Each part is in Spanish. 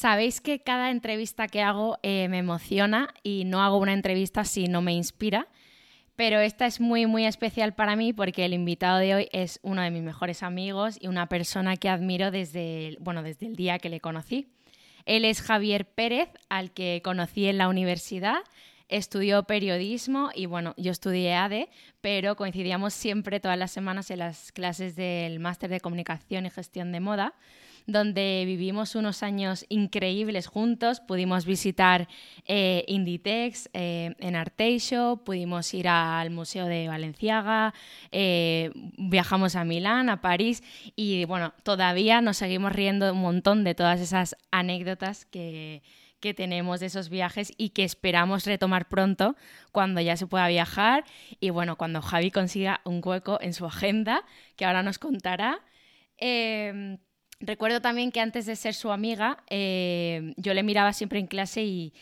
Sabéis que cada entrevista que hago eh, me emociona y no hago una entrevista si no me inspira, pero esta es muy muy especial para mí porque el invitado de hoy es uno de mis mejores amigos y una persona que admiro desde el, bueno, desde el día que le conocí. Él es Javier Pérez, al que conocí en la universidad, estudió periodismo y bueno, yo estudié ADE, pero coincidíamos siempre todas las semanas en las clases del máster de comunicación y gestión de moda donde vivimos unos años increíbles juntos. Pudimos visitar eh, Inditex eh, en Arteixo, pudimos ir al Museo de Valenciaga, eh, viajamos a Milán, a París y bueno, todavía nos seguimos riendo un montón de todas esas anécdotas que, que tenemos de esos viajes y que esperamos retomar pronto cuando ya se pueda viajar y bueno, cuando Javi consiga un hueco en su agenda, que ahora nos contará. Em, Recuerdo también que antes de ser su amiga, eh, yo le miraba siempre en clase y,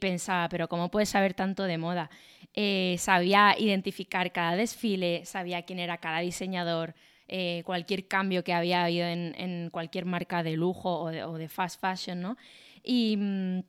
pensaba, pero ¿cómo puedes saber tanto de moda? Eh, sabía identificar cada desfile, sabía quién era cada diseñador, eh, cualquier cambio que había habido en, cualquier marca de lujo o de, fast fashion, ¿no? Y, mm,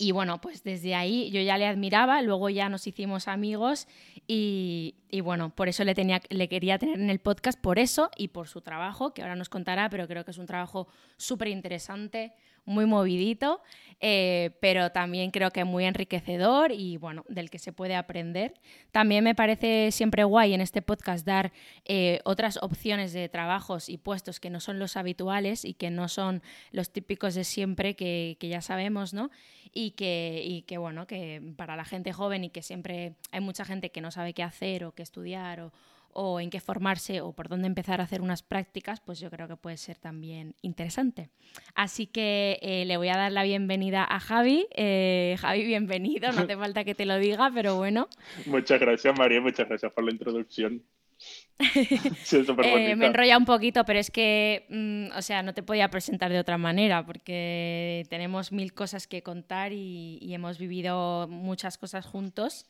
y bueno, pues desde ahí yo ya le admiraba, luego ya nos hicimos amigos y, bueno, por eso le, tenía, le quería tener en el podcast, por eso y por su trabajo, que ahora nos contará, pero creo que es un trabajo súper interesante, muy movidito, eh, pero también creo que muy enriquecedor y bueno, del que se puede aprender. También me parece siempre guay en este podcast dar eh, otras opciones de trabajos y puestos que no son los habituales y que no son los típicos de siempre que, que ya sabemos, ¿no? y que, y que, bueno, que para la gente joven y que siempre hay mucha gente que no sabe qué hacer o qué estudiar o, o en qué formarse o por dónde empezar a hacer unas prácticas, pues yo creo que puede ser también interesante. Así que eh, le voy a dar la bienvenida a Javi. Eh, Javi, bienvenido, no hace falta que te lo diga, pero bueno. Muchas gracias, María, muchas gracias por la introducción. eh, me enrolla un poquito, pero es que, mm, o sea, no te podía presentar de otra manera porque tenemos mil cosas que contar y, hemos vivido muchas cosas juntos.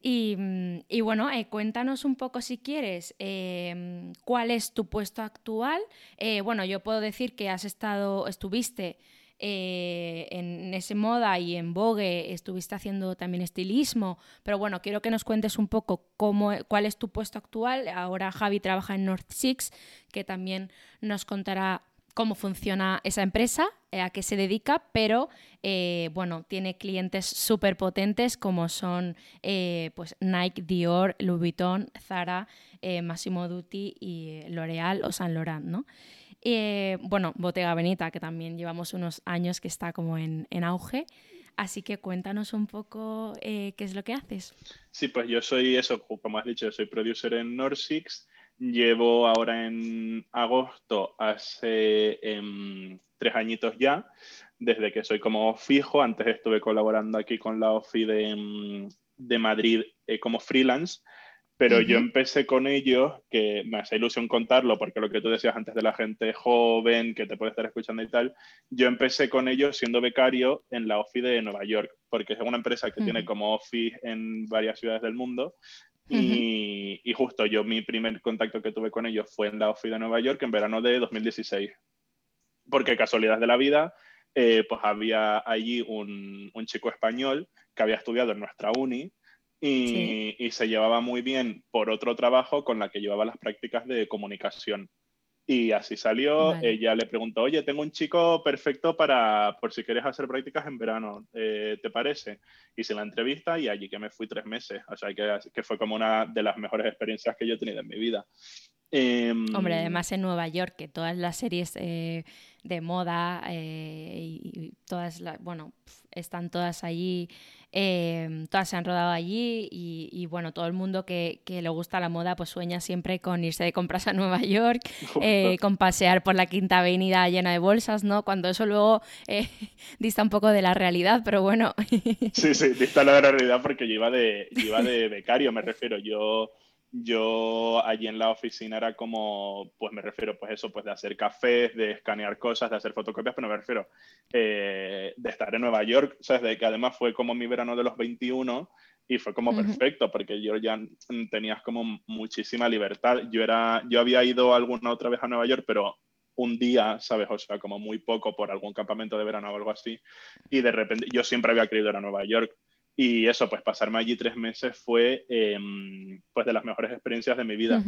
Y, mm, bueno, eh, cuéntanos un poco si quieres em, cuál es tu puesto actual. Eh, bueno, yo puedo decir que has estado, estuviste eh, en ese moda y en Vogue estuviste haciendo también estilismo, pero bueno, quiero que nos cuentes un poco cómo, cuál es tu puesto actual. Ahora Javi trabaja en North Six, que también nos contará cómo funciona esa empresa, eh, a qué se dedica, pero eh, bueno, tiene clientes súper potentes como son pues Nike, Dior, Louis Vuitton, Zara, Massimo Dutti y L'Oreal o Saint Laurent, ¿no? Eh, bueno, Bottega Veneta, que también llevamos unos años que está como en, auge. Así que cuéntanos un poco eh, qué es lo que haces. Sí, pues yo soy eso, como has dicho, soy producer en Norsix. Llevo ahora en agosto, hace em, tres añitos ya, desde que soy como fijo. Antes estuve colaborando aquí con la OFI de, em, de Madrid eh, como freelance pero yo empecé con ellos, que me hace ilusión contarlo, porque lo que tú decías antes de la gente joven que te puede estar escuchando y tal, yo empecé con ellos siendo becario en la OFI de Nueva York, porque es una empresa que tiene como OFI en varias ciudades del mundo. Y, y, justo yo, mi primer contacto que tuve con ellos fue en la OFI de Nueva York en verano de 2016. Porque casualidad de la vida, eh, pues había allí un, un chico español que había estudiado en nuestra uni y, se llevaba muy bien por otro trabajo con la que llevaba las prácticas de comunicación. Y así salió, ella le preguntó, oye, tengo un chico perfecto para, por si quieres hacer prácticas en verano, eh, ¿te parece? Hice la entrevista y allí que me fui tres meses, o sea, que, que fue como una de las mejores experiencias que yo he tenido en mi vida. Em, Hombre, además en Nueva York, que todas las series eh, de moda eh, y, todas, las, bueno, están todas allí Em, todas se han rodado allí y, bueno, todo el mundo que, le gusta la moda pues sueña siempre con irse de compras a Nueva York, eh, con pasear por la Quinta Avenida llena de bolsas, ¿no? Cuando eso luego eh, dista un poco de la realidad, pero bueno. sí, sí, dista la realidad porque yo iba de, yo iba de becario, me refiero. Yo yo allí en la oficina era como, pues me refiero, pues eso, pues de hacer cafés, de escanear cosas, de hacer fotocopias, pero me refiero eh, de estar en Nueva York, ¿sabes? De que además fue como mi verano de los 21 y fue como perfecto porque yo ya tenías como muchísima libertad. Yo era, yo había ido alguna otra vez a Nueva York, pero un día, ¿sabes? O sea, como muy poco por algún campamento de verano o algo así. Y de repente, yo siempre había querido ir a Nueva York. Y eso, pues pasarme allí tres meses fue em, pues de las mejores experiencias de mi vida.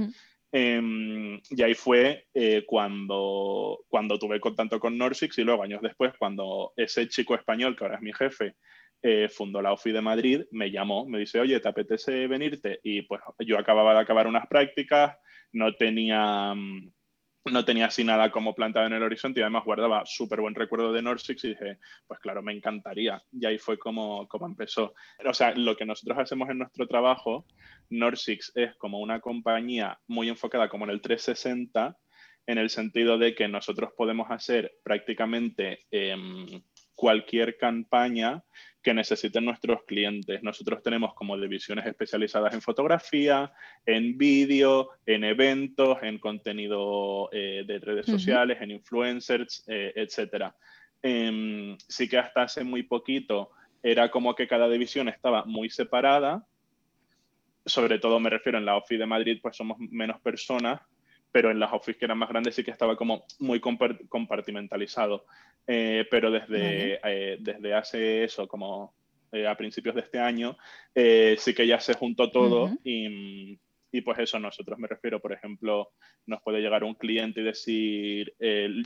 Em, y ahí fue eh, cuando, cuando tuve contacto con Norsix y luego años después, cuando ese chico español, que ahora es mi jefe, eh, fundó la OFI de Madrid, me llamó, me dice, oye, ¿te apetece venirte? Y pues yo acababa de acabar unas prácticas, no tenía mm, no tenía así nada como plantado en el horizonte y además guardaba súper buen recuerdo de Norsix y dije, pues claro, me encantaría. Y ahí fue como, como empezó. O sea, lo que nosotros hacemos en nuestro trabajo, Norsix es como una compañía muy enfocada como en el 360, en el sentido de que nosotros podemos hacer prácticamente em, cualquier campaña que necesiten nuestros clientes. Nosotros tenemos como divisiones especializadas en fotografía, en vídeo, en eventos, en contenido eh, de redes sociales, en influencers, eh, etc. Em, sí que hasta hace muy poquito era como que cada división estaba muy separada. Sobre todo me refiero en la OFI de Madrid, pues somos menos personas, pero en las office que eran más grandes sí que estaba como muy compartimentalizado. Eh, pero desde, eh, desde hace eso, como eh, a principios de este año, sí que ya se juntó todo y, y, pues eso, nosotros me refiero, por ejemplo, nos puede llegar un cliente y decir,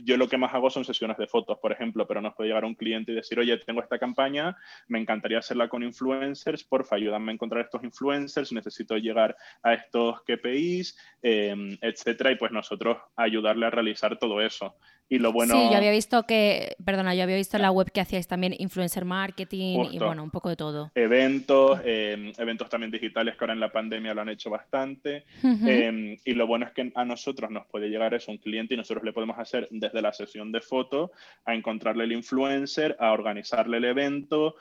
yo lo que más hago son sesiones de fotos, por ejemplo, pero nos puede llegar un cliente y decir, oye, tengo esta campaña, me encantaría hacerla con influencers, porfa, ayúdame a encontrar estos influencers, necesito llegar a estos KPIs, etcétera, y pues nosotros ayudarle a realizar todo eso. Y lo bueno... Sí, yo había visto que, perdona, yo había visto en la web que hacíais también influencer marketing y bueno, un poco de todo. Eventos, em, eventos también digitales que ahora en la pandemia lo han hecho bastante. Em, y lo bueno es que a nosotros nos puede llegar eso un cliente y nosotros le podemos hacer desde la sesión de fotos a encontrarle el influencer, a organizarle el evento,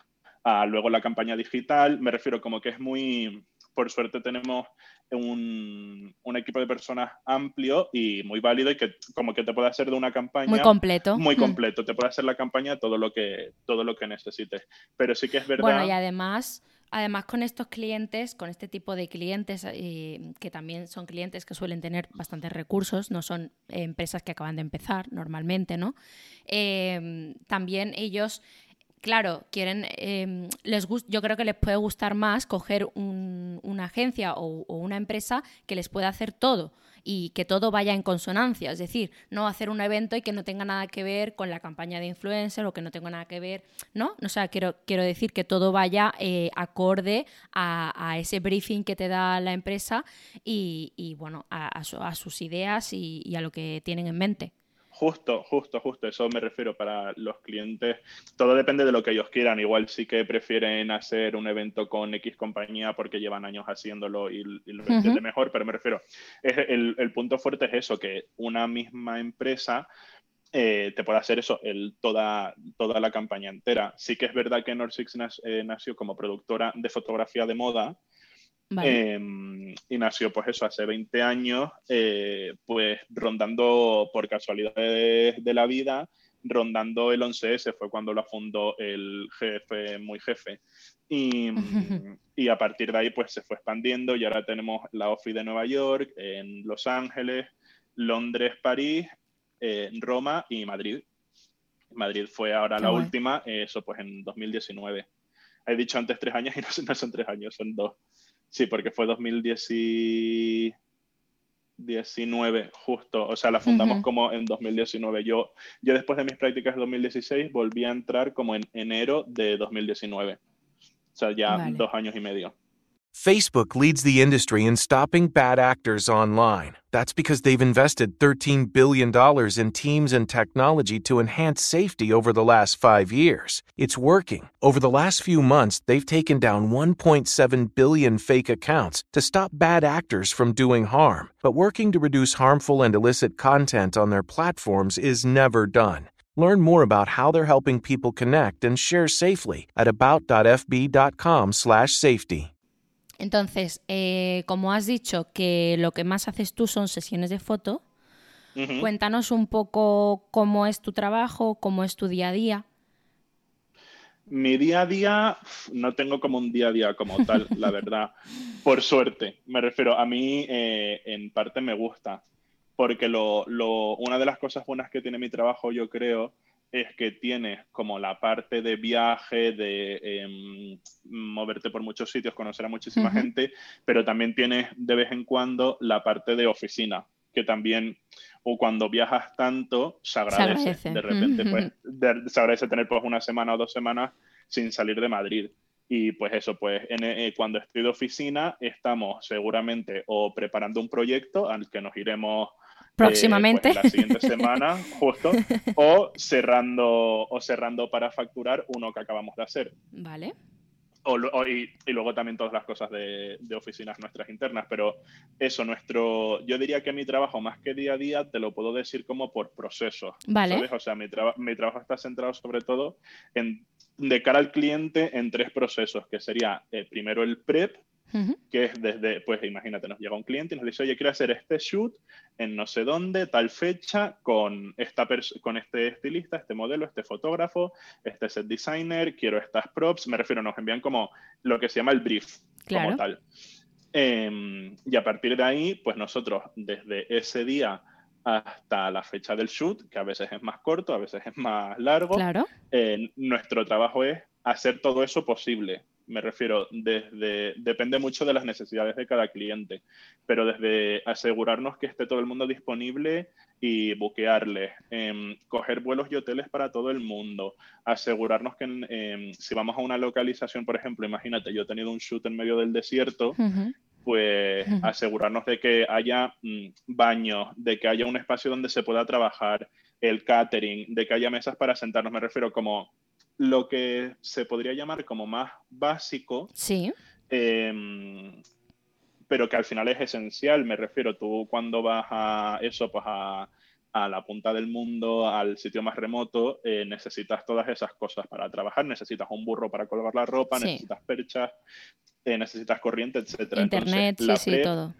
a luego la campaña digital. Me refiero como que es muy por suerte tenemos un, equipo de personas amplio y muy válido y que como que te puede hacer de una campaña muy completo. Muy mm. completo, te puede hacer la campaña todo lo que todo lo que necesites. Pero sí que es verdad. Bueno, y además Además, con estos clientes, con este tipo de clientes, eh, que también son clientes que suelen tener bastantes recursos, no son empresas que acaban de empezar normalmente, ¿no? Eh, también ellos claro, quieren, em, les yo creo que les puede gustar más coger una agencia o, una empresa que les pueda hacer todo y que todo vaya en consonancia, es decir, no hacer un evento y que no tenga nada que ver con la campaña de influencer o que no tenga nada que ver, ¿no? O sea, quiero, quiero decir que todo vaya eh, acorde a, ese briefing que te da la empresa y, bueno, a, sus ideas y a lo que tienen en mente. Justo, justo, justo, eso me refiero para los clientes. Todo depende de lo que ellos quieran. Igual sí que prefieren hacer un evento con X compañía porque llevan años haciéndolo y, lo entiende mejor, pero me refiero, es, el, punto fuerte es eso, que una misma empresa eh, te puede hacer eso, el, toda, toda la campaña entera. Sí que es verdad que Norsix eh, nació como productora de fotografía de moda, Em, y nació, pues eso, hace 20 años, eh, pues rondando por casualidades de, la vida, rondando el 11S, fue cuando lo fundó el jefe, muy jefe. Y, y, a partir de ahí, pues se fue expandiendo y ahora tenemos la OFI de Nueva York, en Los Ángeles, Londres, París, eh, Roma y Madrid. Madrid fue ahora la última, eso pues en 2019. He dicho antes tres años y no, no son tres años, son dos. Sí, porque fue 2019, justo. O sea, la fundamos como en 2019. Yo, yo después de mis prácticas de 2016 volví a entrar como en enero de 2019. O sea, ya dos años y medio. Facebook leads the industry in stopping bad actors online. That's because they've invested $13 billion in teams and technology to enhance safety over the last five years. It's working. Over the last few months, they've taken down 1.7 billion fake accounts to stop bad actors from doing harm. But working to reduce harmful and illicit content on their platforms is never done. Learn more about how they're helping people connect and share safely at about.fb.com/safety. Entonces, eh, como has dicho que lo que más haces tú son sesiones de foto, cuéntanos un poco cómo es tu trabajo, cómo es tu día a día. Mi día a día, no tengo como un día a día como tal, la verdad. Por suerte, me refiero, a mí eh, en parte me gusta, porque lo, una de las cosas buenas que tiene mi trabajo, yo creo, es que tienes como la parte de viaje, de em, moverte por muchos sitios, conocer a muchísima gente, pero también tienes de vez en cuando la parte de oficina, que también, o cuando viajas tanto, se agradece. De repente, pues, se agradece tener pues una semana o dos semanas sin salir de Madrid. Y pues eso, pues eh, cuando estoy de oficina estamos seguramente o preparando un proyecto al que nos iremos próximamente. Eh, pues, la siguiente semana, justo, o cerrando, o cerrando para facturar uno que acabamos de hacer. Vale. y, luego también todas las cosas de, oficinas nuestras internas, pero eso, nuestro, yo diría que mi trabajo más que día a día te lo puedo decir como por procesos. Vale. O sea, mi, mi trabajo está centrado sobre todo en, de cara al cliente en tres procesos, que sería eh, primero el prep, que es desde, pues imagínate, nos llega un cliente y nos dice, oye, quiero hacer este shoot en no sé dónde, tal fecha, con, esta con este estilista, este modelo, este fotógrafo, este set designer, quiero estas props, me refiero, nos envían como lo que se llama el brief, como tal. Em, y a partir de ahí, pues nosotros desde ese día hasta la fecha del shoot, que a veces es más corto, a veces es más largo, claro. Eh, nuestro trabajo es hacer todo eso posible me refiero, desde, depende mucho de las necesidades de cada cliente, pero desde asegurarnos que esté todo el mundo disponible y buquearles, em, coger vuelos y hoteles para todo el mundo, asegurarnos que em, si vamos a una localización, por ejemplo, imagínate, yo he tenido un shoot en medio del desierto, pues asegurarnos de que haya mm, baños, de que haya un espacio donde se pueda trabajar, el catering, de que haya mesas para sentarnos, me refiero como lo que se podría llamar como más básico. Sí. Em, pero que al final es esencial. Me refiero, tú cuando vas a eso, pues a, la punta del mundo, al sitio más remoto, eh, necesitas todas esas cosas para trabajar. Necesitas un burro para colgar la ropa, necesitas perchas. eh, necesitas corriente, etcétera. Internet, sí, sí, todo.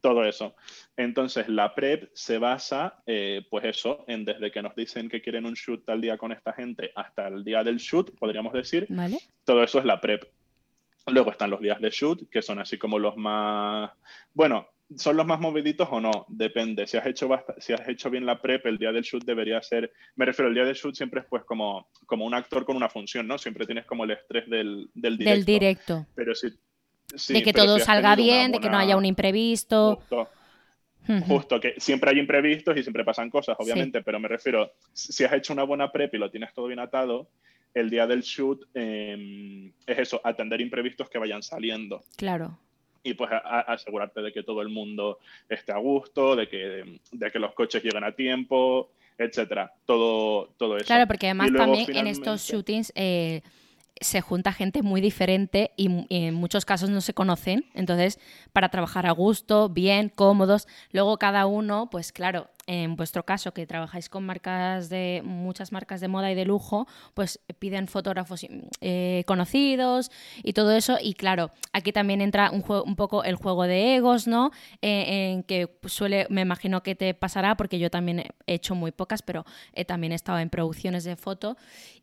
Todo eso. Entonces, la prep se basa, eh, pues eso, en desde que nos dicen que quieren un shoot tal día con esta gente hasta el día del shoot, podríamos decir. Vale. Todo eso es la prep. Luego están los días de shoot, que son así como los más, bueno, son los más moviditos o no, depende. Si has hecho si has hecho bien la prep, el día del shoot debería ser, me refiero, el día del shoot siempre es pues como, como un actor con una función, ¿no? Siempre tienes como el estrés del, del directo. Del directo. Pero si, de que todo salga bien, de que no haya un imprevisto. Justo, justo, que siempre hay imprevistos y siempre pasan cosas, obviamente, pero me refiero, si has hecho una buena prep y lo tienes todo bien atado, el día del shoot em, es eso, atender imprevistos que vayan saliendo. Claro. Y pues asegurarte de que todo el mundo esté a gusto, de que, de que los coches lleguen a tiempo, etcétera. Todo, todo eso. Claro, porque además también en estos shootings eh, se junta gente muy diferente y, en muchos casos no se conocen. Entonces, para trabajar a gusto, bien, cómodos, luego cada uno, pues claro, en vuestro caso, que trabajáis con marcas de muchas marcas de moda y de lujo, pues piden fotógrafos eh, conocidos y todo eso. Y claro, aquí también entra un, juego, un poco el juego de egos, ¿no? Eh, en que suele, me imagino que te pasará, porque yo también he hecho muy pocas, pero he también estado en producciones de foto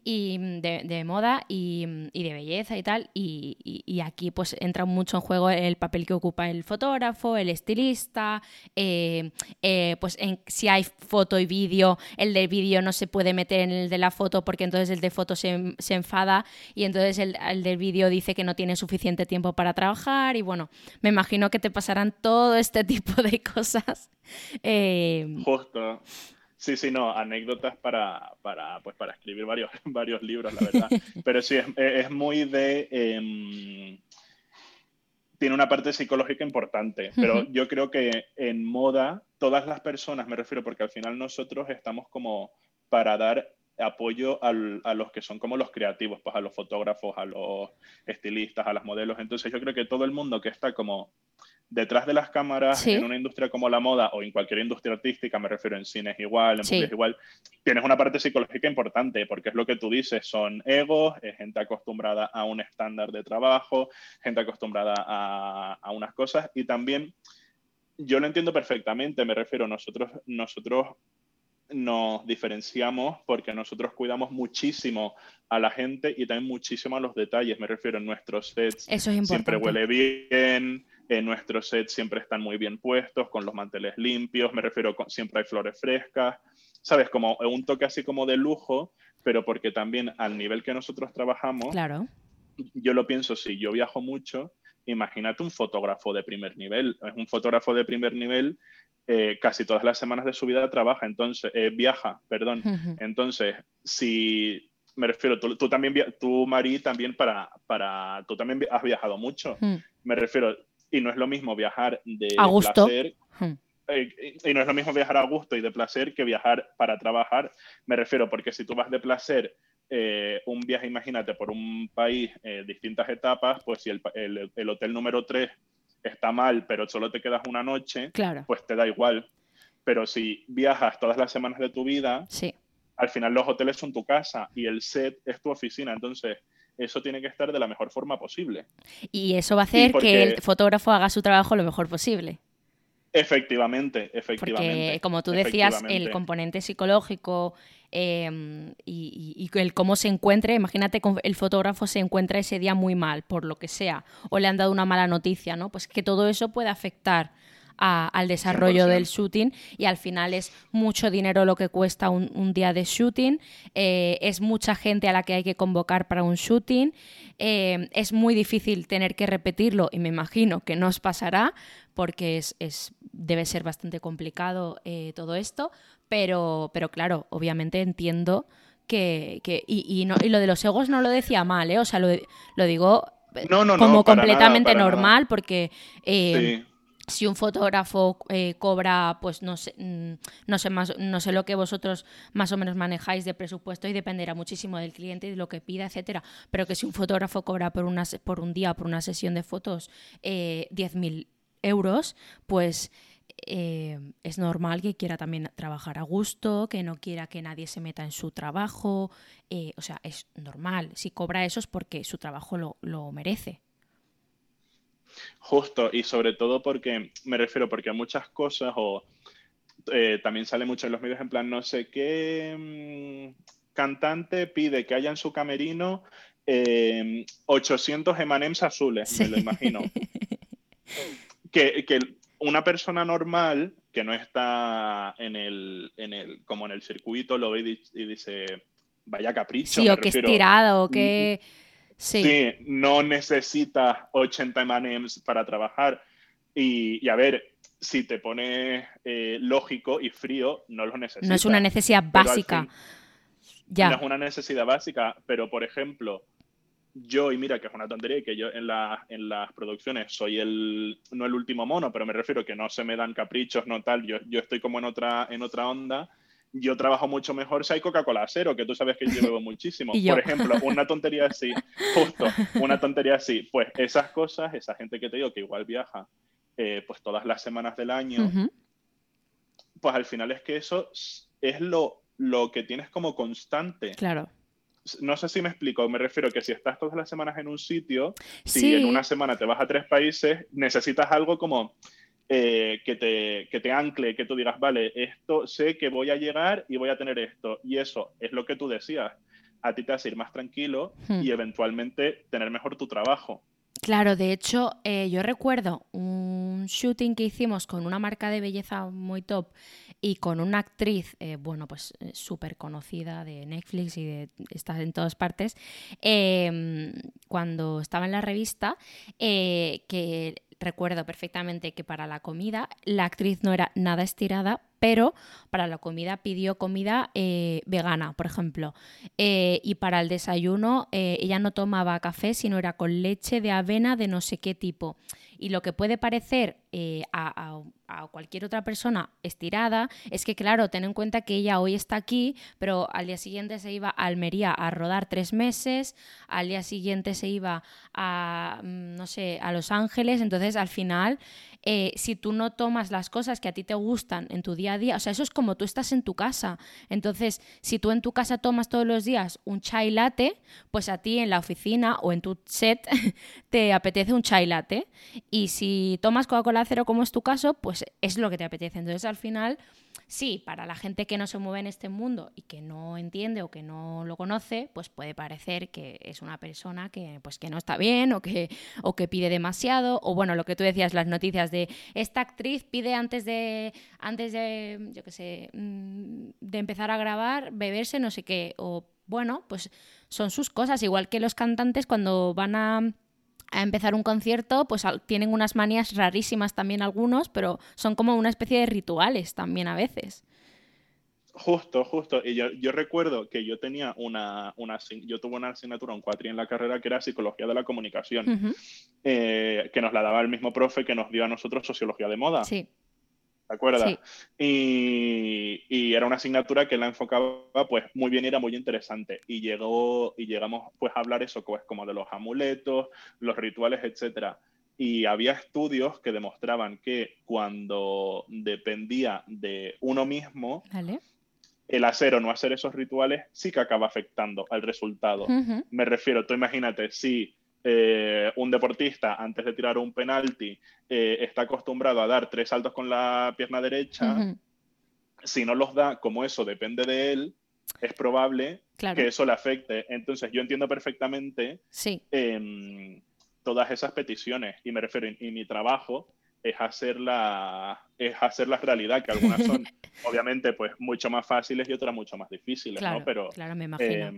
y de, moda y, de belleza y tal. Y, aquí pues entra mucho en juego el papel que ocupa el fotógrafo, el estilista, eh, pues en si hay foto y vídeo, el de vídeo no se puede meter en el de la foto porque entonces el de foto se, enfada y entonces el, el del vídeo dice que no tiene suficiente tiempo para trabajar y bueno, me imagino que te pasarán todo este tipo de cosas. Eh, Justo. Sí, sí, no, anécdotas para, para, pues para escribir varios, varios libros, la verdad. Pero sí, es, muy de... Em, tiene una parte psicológica importante, pero yo creo que en moda todas las personas, me refiero porque al final nosotros estamos como para dar apoyo a los que son como los creativos, pues a los fotógrafos, a los estilistas, a las modelos. Entonces yo creo que todo el mundo que está como detrás de las cámaras en una industria como la moda o en cualquier industria artística, me refiero en cines igual, en igual, tienes una parte psicológica importante porque es lo que tú dices, son egos, es gente acostumbrada a un estándar de trabajo, gente acostumbrada a, a unas cosas y también yo lo entiendo perfectamente, me refiero, nosotros, nosotros nos diferenciamos porque nosotros cuidamos muchísimo a la gente y también muchísimo a los detalles, me refiero, en nuestros sets Eso es siempre huele bien, en nuestros sets siempre están muy bien puestos, con los manteles limpios, me refiero, siempre hay flores frescas, ¿sabes? Como un toque así como de lujo, pero porque también al nivel que nosotros trabajamos, claro. yo lo pienso, si yo viajo mucho, imagínate un fotógrafo de primer nivel, es un fotógrafo de primer nivel, eh, casi todas las semanas de su vida trabaja, entonces, eh, viaja, perdón. Entonces, si me refiero, tú, tú también, tú, Mari, también para, para, tú también has viajado mucho. Me refiero, y no es lo mismo viajar de placer. Hmm. Eh, y no es lo mismo viajar a gusto y de placer que viajar para trabajar. Me refiero porque si tú vas de placer eh, un viaje, imagínate, por un país, eh, distintas etapas, pues si el, el, hotel número 3 está mal, pero solo te quedas una noche, pues te da igual. Pero si viajas todas las semanas de tu vida, sí. al final los hoteles son tu casa y el set es tu oficina. Entonces, eso tiene que estar de la mejor forma posible. Y eso va a hacer que el fotógrafo haga su trabajo lo mejor posible. Efectivamente, efectivamente. Porque, como tú decías, el componente psicológico em, y, el cómo se encuentre, imagínate que el fotógrafo se encuentra ese día muy mal, por lo que sea, o le han dado una mala noticia, ¿no? Pues que todo eso puede afectar al desarrollo del shooting y al final es mucho dinero lo que cuesta un, día de shooting, eh, es mucha gente a la que hay que convocar para un shooting, eh, es muy difícil tener que repetirlo y me imagino que no os pasará porque es, debe ser bastante complicado eh, todo esto, pero, pero claro, obviamente entiendo que, y, no, y, lo de los egos no lo decía mal, ¿eh? o sea, lo, lo digo como completamente normal porque si un fotógrafo eh, cobra, pues no sé, mm, no sé más, no sé lo que vosotros más o menos manejáis de presupuesto y dependerá muchísimo del cliente y de lo que pida, etcétera. Pero que si un fotógrafo cobra por una, por un día, por una sesión de fotos, eh, 10.000 euros, pues eh, es normal que quiera también trabajar a gusto, que no quiera que nadie se meta en su trabajo. Eh, o sea, es normal. Si cobra eso es porque su trabajo lo, lo merece. Justo, y sobre todo porque, me refiero porque muchas cosas, o eh, también sale mucho en los medios en plan, no sé qué mm, cantante pide que haya en su camerino 800 emanems azules, me lo imagino. que, que, una persona normal que no está en el, en el, como en el circuito lo ve y, dice, vaya capricho. Sí, o que estirado, o que... Sí. no necesitas 80 emanems para trabajar. Y, a ver, si te pones eh, lógico y frío, no los necesitas. No es una necesidad básica. ya. No es una necesidad básica, pero por ejemplo, yo, y mira que es una tontería, que yo en, en las producciones soy el, no el último mono, pero me refiero que no se me dan caprichos, no tal, yo, yo estoy como en otra, en otra onda. Yo trabajo mucho mejor si hay Coca-Cola cero, que tú sabes que yo bebo muchísimo. Por ejemplo, una tontería así, justo, una tontería así. Pues esas cosas, esa gente que te digo que igual viaja eh, pues todas las semanas del año, pues al final es que eso es lo, lo que tienes como constante. Claro no sé si me explico, me refiero que si estás todas las semanas en un sitio, si en una semana te vas a tres países, necesitas algo como eh, que, te, que te ancle, que tú digas, vale, esto sé que voy a llegar y voy a tener esto. Y eso es lo que tú decías. A ti te hace ir más tranquilo hmm. y eventualmente tener mejor tu trabajo. Claro, de hecho, eh, yo recuerdo un shooting que hicimos con una marca de belleza muy top y con una actriz, eh, bueno, pues súper conocida de Netflix y de está en todas partes, em, cuando estaba en la revista, que recuerdo perfectamente que para la comida la actriz no era nada estirada, pero para la comida pidió comida eh, vegana, por ejemplo. Eh, y para el desayuno eh, ella no tomaba café, sino era con leche de avena de no sé qué tipo. Y lo que puede parecer a, a, cualquier otra persona estirada es que, claro, ten en cuenta que ella hoy está aquí, pero al día siguiente se iba a Almería a rodar tres meses, al día siguiente se iba a, mm, no sé, a Los Ángeles. Entonces, al final, si tú no tomas las cosas que a ti te gustan en tu día a día, o sea, eso es como tú estás en tu casa. Entonces, si tú en tu casa tomas todos los días un chai latte, pues a ti en la oficina o en tu set te apetece un chai latte. Y si tomas Coca-Cola cero, como es tu caso, pues es lo que te apetece. Entonces, al final Sí, para la gente que no se mueve en este mundo y que no entiende o que no lo conoce, pues puede parecer que es una persona que, pues, que no está bien o que, o que pide demasiado. O bueno, lo que tú decías, las noticias de esta actriz pide antes de, antes de, yo qué sé, mm, de empezar a grabar, beberse no sé qué. O bueno, pues son sus cosas, igual que los cantantes cuando van a a empezar un concierto, pues tienen unas manías rarísimas también algunos, pero son como una especie de rituales también a veces. Justo, justo. Y yo, yo recuerdo que yo tenía una, una, yo tuve una asignatura, un cuatri en la carrera que era Psicología de la Comunicación, eh, que nos la daba el mismo profe que nos dio a nosotros Sociología de Moda. Sí. ¿Te acuerdas? Y, era una asignatura que la enfocaba pues muy bien y era muy interesante. Y llegó y llegamos pues a hablar eso pues, como de los amuletos, los rituales, etcétera. Y había estudios que demostraban que cuando dependía de uno mismo, el hacer o no hacer esos rituales sí que acaba afectando al resultado. Me refiero, tú imagínate, si eh, un deportista antes de tirar un penalti eh, está acostumbrado a dar tres saltos con la pierna derecha, si no los da, como eso depende de él, es probable que eso le afecte. Entonces yo entiendo perfectamente em, todas esas peticiones y me refiero, y mi trabajo es hacerla es hacerlas realidad, que algunas son obviamente pues mucho más fáciles y otras mucho más difíciles, ¿no? Pero claro, me imagino.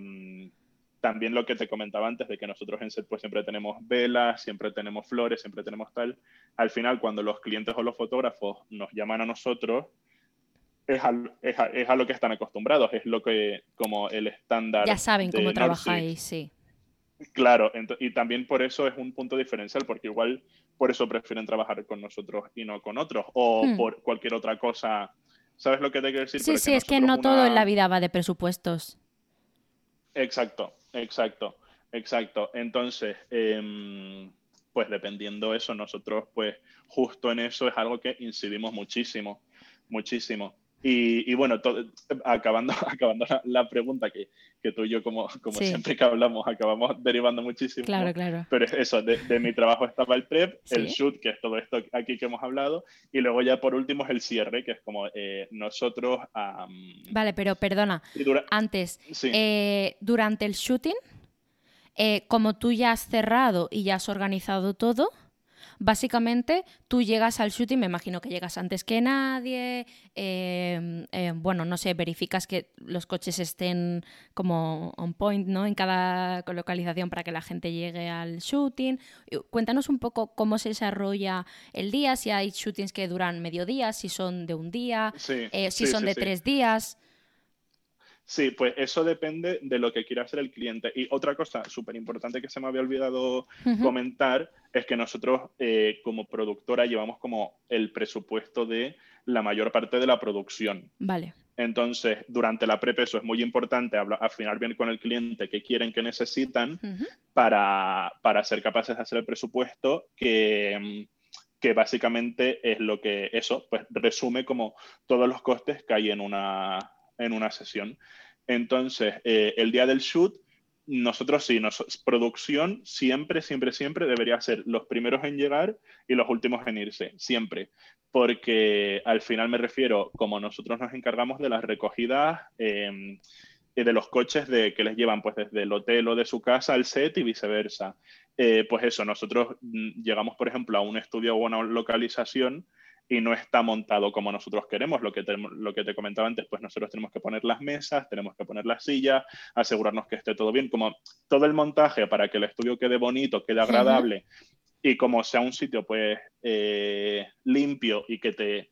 También lo que te comentaba antes de que nosotros en set pues siempre tenemos velas, siempre tenemos flores, siempre tenemos tal. Al final, cuando los clientes o los fotógrafos nos llaman a nosotros, es a, es a, lo que están acostumbrados, es lo que como el estándar. Ya saben cómo trabajáis, sí. Claro, y también por eso es un punto diferencial, porque igual por eso prefieren trabajar con nosotros y no con otros, o hmm. por cualquier otra cosa. ¿Sabes lo que te quiero decir? Sí, sí, es que no todo en la vida va de presupuestos. Exacto, exacto, exacto. Entonces, em, pues dependiendo eso, nosotros pues justo en eso es algo que incidimos muchísimo, muchísimo. Y, bueno, acabando, acabando la, pregunta que, que, tú y yo, como, como siempre que hablamos, acabamos derivando muchísimo. Claro, claro. Pero eso, de, mi trabajo estaba el prep, el shoot, que es todo esto aquí que hemos hablado, y luego ya por último es el cierre, que es como eh, nosotros... vale, pero perdona, antes, eh, durante el shooting, eh, como tú ya has cerrado y ya has organizado todo, Básicamente, tú llegas al shooting, me imagino que llegas antes que nadie, em, bueno, no sé, verificas que los coches estén como on point, ¿no? En cada localización para que la gente llegue al shooting. Cuéntanos un poco cómo se desarrolla el día, si hay shootings que duran medio día, si son de un día, eh, si son de tres días. Sí, pues eso depende de lo que quiera hacer el cliente. Y otra cosa súper importante que se me había olvidado comentar es que nosotros eh, como productora llevamos como el presupuesto de la mayor parte de la producción. Vale. Entonces, durante la prep eso es muy importante, afinar bien con el cliente qué quieren, qué necesitan para, para, ser capaces de hacer el presupuesto que, que básicamente es lo que eso, pues resume como todos los costes que hay en una, en una sesión. Entonces, eh, el día del shoot, nosotros sí, producción siempre, siempre, siempre debería ser los primeros en llegar y los últimos en irse, siempre. Porque al final me refiero, como nosotros nos encargamos de las recogidas em, de los coches de, que les llevan pues desde el hotel o de su casa al set y viceversa. Eh, pues eso, nosotros mm, llegamos, por ejemplo, a un estudio o una localización y no está montado como nosotros queremos. Lo que, te, lo que te comentaba antes, pues nosotros tenemos que poner las mesas, tenemos que poner las sillas, asegurarnos que esté todo bien, como todo el montaje para que el estudio quede bonito, quede agradable y como sea un sitio pues eh, limpio y que te...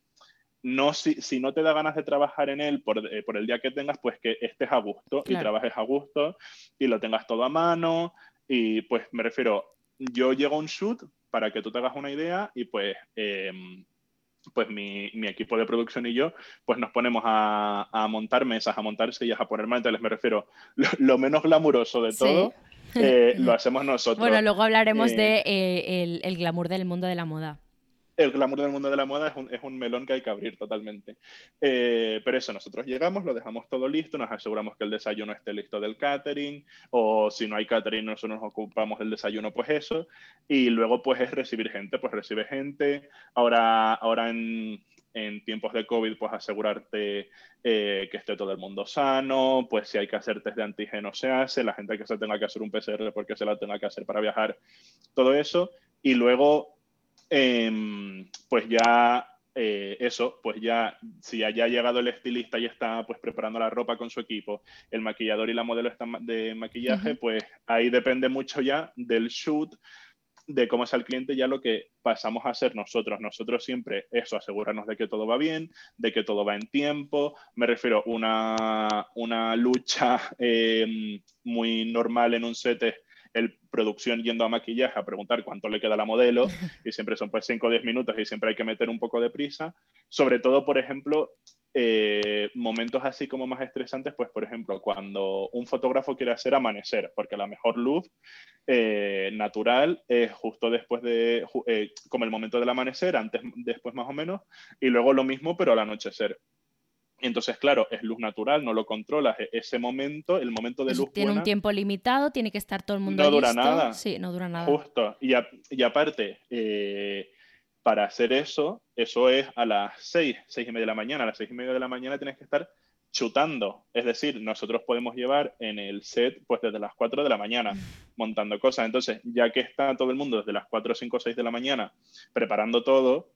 No, si, si, no te da ganas de trabajar en él por, eh, por, el día que tengas, pues que estés a gusto y trabajes a gusto y lo tengas todo a mano. Y pues me refiero, yo llego a un shoot para que tú te hagas una idea y pues em, pues mi, equipo de producción y yo, pues nos ponemos a, montar mesas, a montar sillas, a poner manteles, me refiero, lo, menos glamuroso de todo, eh, lo hacemos nosotros. Bueno, luego hablaremos del de eh, el glamour del mundo de la moda el glamour del mundo de la moda es un, melón que hay que abrir totalmente. Eh, pero eso, nosotros llegamos, lo dejamos todo listo, nos aseguramos que el desayuno esté listo del catering, o si no hay catering, nosotros nos ocupamos del desayuno, pues eso. Y luego, pues es recibir gente, pues recibe gente. Ahora, ahora en, tiempos de COVID, pues asegurarte eh, que esté todo el mundo sano, pues si hay que hacer test de antígeno se hace, la gente que se tenga que hacer un PCR porque se la tenga que hacer para viajar, todo eso. Y luego Em, pues ya eh, eso, pues ya, si haya llegado el estilista y está pues preparando la ropa con su equipo, el maquillador y la modelo están de maquillaje, pues ahí depende mucho ya del shoot, de cómo es el cliente, ya lo que pasamos a hacer nosotros. Nosotros siempre eso, asegurarnos de que todo va bien, de que todo va en tiempo. Me refiero a una, lucha em, muy normal en un set el producción yendo a maquillaje a preguntar cuánto le queda a la modelo y siempre son pues 5 o 10 minutos y siempre hay que meter un poco de prisa. Sobre todo, por ejemplo, eh, momentos así como más estresantes, pues por ejemplo, cuando un fotógrafo quiere hacer amanecer, porque la mejor luz eh, natural es justo después de, eh, como el momento del amanecer, antes, después más o menos, y luego lo mismo, pero al anochecer. Entonces, claro, es luz natural, no lo controlas. E-, ese momento, el momento de luz. Tiene un tiempo limitado, tiene que estar todo el mundo. No dura nada. Sí, no dura nada. Justo. Y, y aparte, eh, para hacer eso, eso es a las seis, seis y media de la mañana. A las seis y media de la mañana tienes que estar chutando. Es decir, nosotros podemos llevar en el set pues desde las 4 de la mañana montando cosas. Entonces, ya que está todo el mundo desde las 4, 5, 6 de la mañana preparando todo,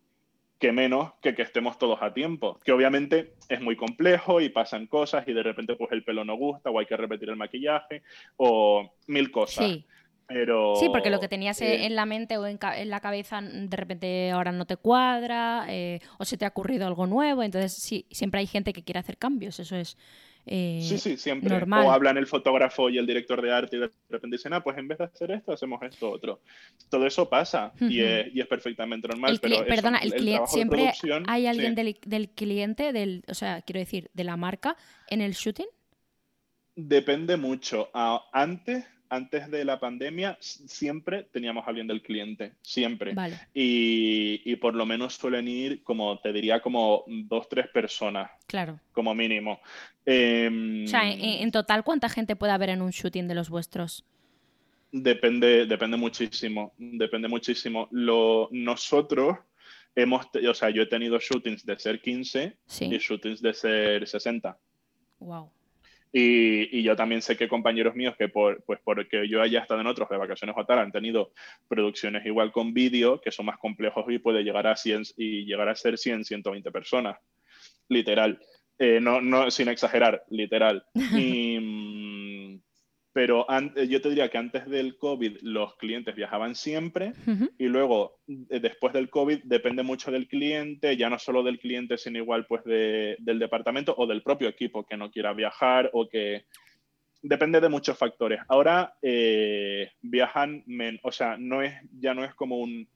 que menos que que estemos todos a tiempo. Que obviamente es muy complejo y pasan cosas y de repente pues el pelo no gusta o hay que repetir el maquillaje o mil cosas. Sí. Pero, sí, porque lo que tenías eh, en la mente o en, la cabeza de repente ahora no te cuadra eh, o se te ha ocurrido algo nuevo, entonces sí, siempre hay gente que quiere hacer cambios, eso es eh, sí, sí, siempre. O hablan el fotógrafo y el director de arte y de repente dicen, ah, pues en vez de hacer esto, hacemos esto otro. Todo eso pasa y, es, perfectamente normal. pero perdona, el, cliente siempre hay alguien del, del, cliente, del, o sea, quiero decir, de la marca en el shooting. Depende mucho. antes antes de la pandemia siempre teníamos a alguien del cliente, siempre. Vale. Y, por lo menos suelen ir, como te diría, como dos, tres personas. Claro. Como mínimo. Em, o sea, en, total, ¿cuánta gente puede haber en un shooting de los vuestros? Depende, depende muchísimo, depende muchísimo. Lo, nosotros hemos, o sea, yo he tenido shootings de ser 15 y shootings de ser 60. Wow. Y, yo también sé que compañeros míos que por, pues porque yo haya estado en otros de vacaciones o tal han tenido producciones igual con vídeo que son más complejos y puede llegar a 100 y llegar a ser 100, 120 personas, literal. Eh, no, no, sin exagerar, literal. Y, mm, pero yo te diría que antes del COVID los clientes viajaban siempre y luego eh, después del COVID depende mucho del cliente, ya no solo del cliente, sino igual pues del departamento o del propio equipo que no quiera viajar o que depende de muchos factores. Ahora eh, viajan, o sea, no es, ya no es como un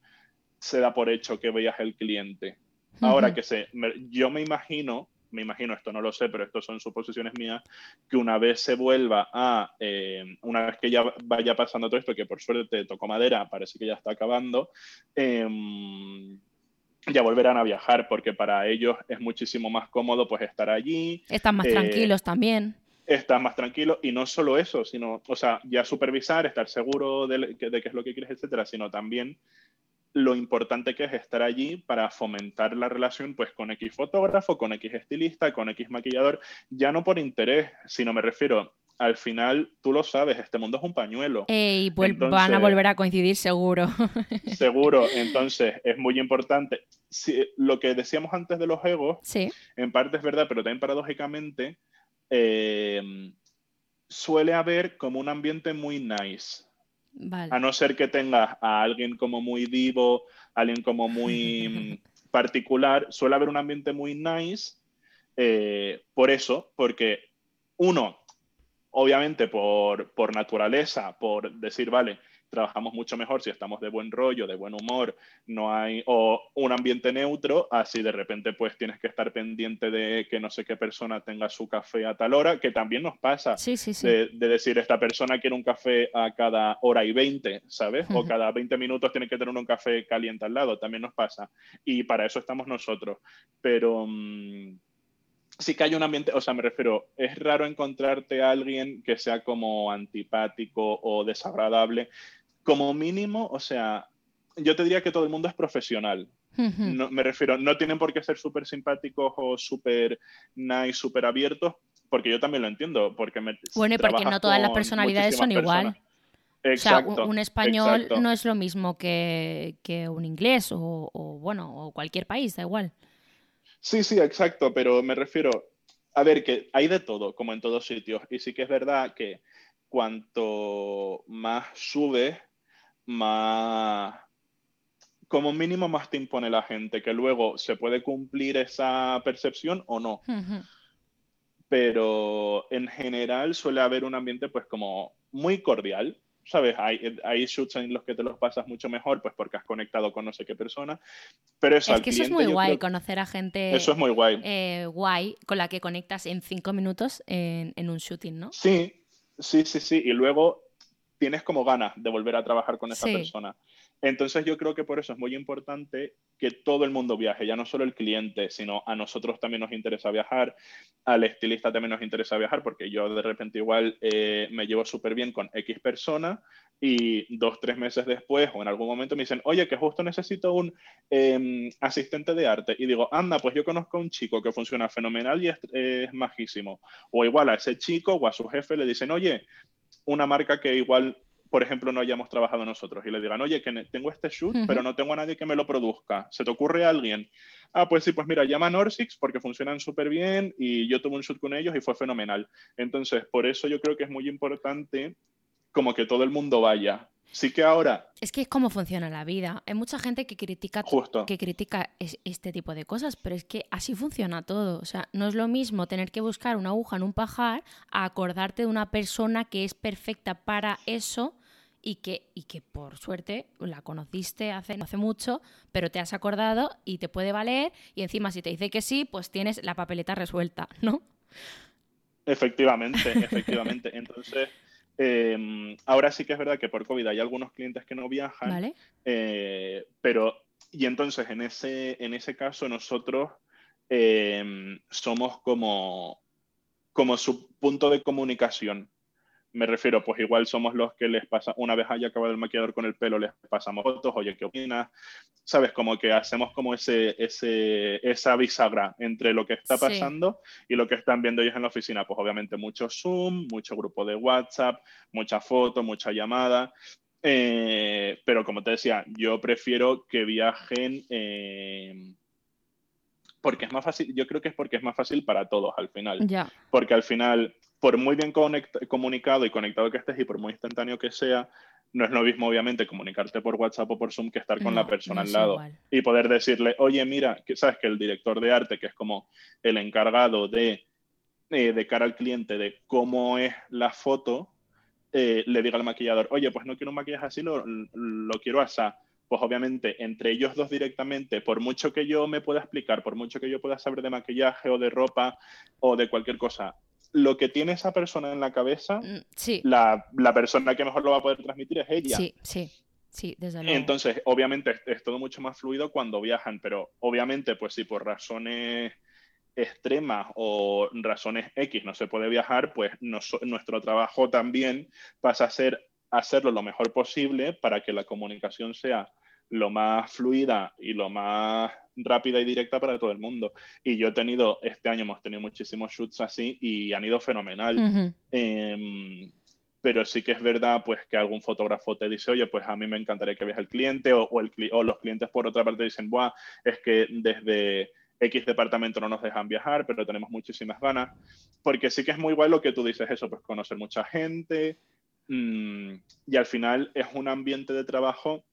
se da por hecho que viaje el cliente. Ahora que sé, yo me imagino me imagino, esto no lo sé, pero esto son suposiciones mías, que una vez se vuelva a, eh, una vez que ya vaya pasando todo esto, que por suerte tocó madera, parece que ya está acabando, em, ya volverán a viajar, porque para ellos es muchísimo más cómodo pues estar allí. Están más eh, tranquilos también. Están más tranquilos y no solo eso, sino, o sea, ya supervisar, estar seguro de, de qué es lo que quieres, etcétera, sino también lo importante que es estar allí para fomentar la relación pues con X fotógrafo, con X estilista, con X maquillador, ya no por interés, sino me refiero, al final tú lo sabes, este mundo es un pañuelo. Y van a volver a coincidir seguro. seguro, entonces es muy importante. lo que decíamos antes de los egos, sí. en parte es verdad, pero también paradójicamente, eh, suele haber como un ambiente muy nice a no ser que tengas a alguien como muy vivo, alguien como muy particular, suele haber un ambiente muy nice. Eh, por eso, porque uno, obviamente por, por naturaleza, por decir, vale, trabajamos mucho mejor si estamos de buen rollo, de buen humor, no hay, o un ambiente neutro, así de repente pues tienes que estar pendiente de que no sé qué persona tenga su café a tal hora, que también nos pasa De, decir, esta persona quiere un café a cada hora y 20, ¿sabes? O cada 20 minutos tiene que tener un café caliente al lado, también nos pasa. Y para eso estamos nosotros. Pero... Mm, sí que hay un ambiente, o sea, me refiero, es raro encontrarte a alguien que sea como antipático o desagradable. Como mínimo, o sea, yo te diría que todo el mundo es profesional. no, me refiero, no tienen por qué ser súper simpáticos o súper nice, súper abiertos, porque yo también lo entiendo. Porque me, bueno, y porque no todas las personalidades son igual. Exacto, o sea, un, español no es lo mismo que, un inglés o, o, bueno, o cualquier país, da igual. Sí, sí, exacto, pero me refiero, a ver, que hay de todo, como en todos sitios, y sí que es verdad que cuanto más subes, más, como mínimo más te impone la gente, que luego se puede cumplir esa percepción o no. Pero en general suele haber un ambiente pues como muy cordial, ¿sabes? Hay, hay shoots en los que te los pasas mucho mejor, pues porque has conectado con no sé qué persona. Pero eso, es que eso es muy guay, conocer a gente. Eso es muy guay. Eh, guay, con la que conectas en cinco minutos en, en, un shooting, ¿no? Sí, sí, sí, sí. Y luego tienes como ganas de volver a trabajar con esa persona. Entonces yo creo que por eso es muy importante que todo el mundo viaje, ya no solo el cliente, sino a nosotros también nos interesa viajar, al estilista también nos interesa viajar, porque yo de repente igual eh, me llevo súper bien con X persona y dos, tres meses después o en algún momento me dicen, oye, que justo necesito un em, asistente de arte. Y digo, anda, pues yo conozco a un chico que funciona fenomenal y es, es majísimo. O igual a ese chico o a su jefe le dicen, oye, una marca que igual, por ejemplo, no hayamos trabajado nosotros y le digan, oye, que tengo este shoot, pero no tengo a nadie que me lo produzca. ¿Se te ocurre a alguien? Ah, pues sí, pues mira, llama a Norsix porque funcionan súper bien y yo tuve un shoot con ellos y fue fenomenal. Entonces, por eso yo creo que es muy importante como que todo el mundo vaya, Sí que ahora. Es que es como funciona la vida. Hay mucha gente que critica, que critica este tipo de cosas, pero es que así funciona todo. O sea, no es lo mismo tener que buscar una aguja en un pajar a acordarte de una persona que es perfecta para eso y que, y que por suerte la conociste hace, hace mucho, pero te has acordado y te puede valer. Y encima, si te dice que sí, pues tienes la papeleta resuelta, ¿no? Efectivamente, efectivamente. Entonces Em, ahora sí que es verdad que por COVID hay algunos clientes que no viajan, ¿Vale? eh, pero, y entonces en ese, en ese caso nosotros em, somos como, como su punto de comunicación. Me refiero, pues igual somos los que les pasa, una vez haya acabado el maquillador con el pelo, les pasamos fotos, oye, ¿qué opinas? ¿Sabes? Como que hacemos como ese, ese, esa bisagra entre lo que está Sí. pasando y lo que están viendo ellos en la oficina. Pues obviamente mucho Zoom, mucho grupo de WhatsApp, mucha foto, mucha llamada. Eh, pero como te decía, yo prefiero que viajen eh, porque es más fácil, yo creo que es porque es más fácil para todos al final Ya. porque al final, por muy bien comunicado y conectado que estés y por muy instantáneo que sea, no es lo mismo, obviamente, comunicarte por WhatsApp o por Zoom que estar con la persona no al lado igual. y poder decirle, oye, mira, que sabes que el director de arte, que es como el encargado de, eh, de cara al cliente de cómo es la foto, eh, le diga al maquillador, oye, pues no quiero un maquillaje así, lo, lo quiero así. Pues obviamente, entre ellos dos directamente, por mucho que yo me pueda explicar, por mucho que yo pueda saber de maquillaje o de ropa o de cualquier cosa, lo que tiene esa persona en la cabeza, Mm, Sí, la, la persona que mejor lo va a poder transmitir es ella. sí, sí, sí, desde luego. Entonces, obviamente es, es todo mucho más fluido cuando viajan, pero obviamente, pues si por razones extremas o razones X no se puede viajar, pues nos- nuestro trabajo también pasa a ser hacerlo lo mejor posible para que la comunicación sea lo más fluida y lo más rápida y directa para todo el mundo. Y yo he tenido, este año hemos tenido muchísimos shoots así y han ido fenomenal. Em, pero sí que es verdad pues que algún fotógrafo te dice, oye, pues a mí me encantaría que veas el cliente, o, o el o los clientes por otra parte dicen, Buah, es que desde X departamento no nos dejan viajar, pero tenemos muchísimas ganas, porque sí que es muy guay lo que tú dices, eso, pues conocer mucha gente, mm, y al final es un ambiente de trabajo,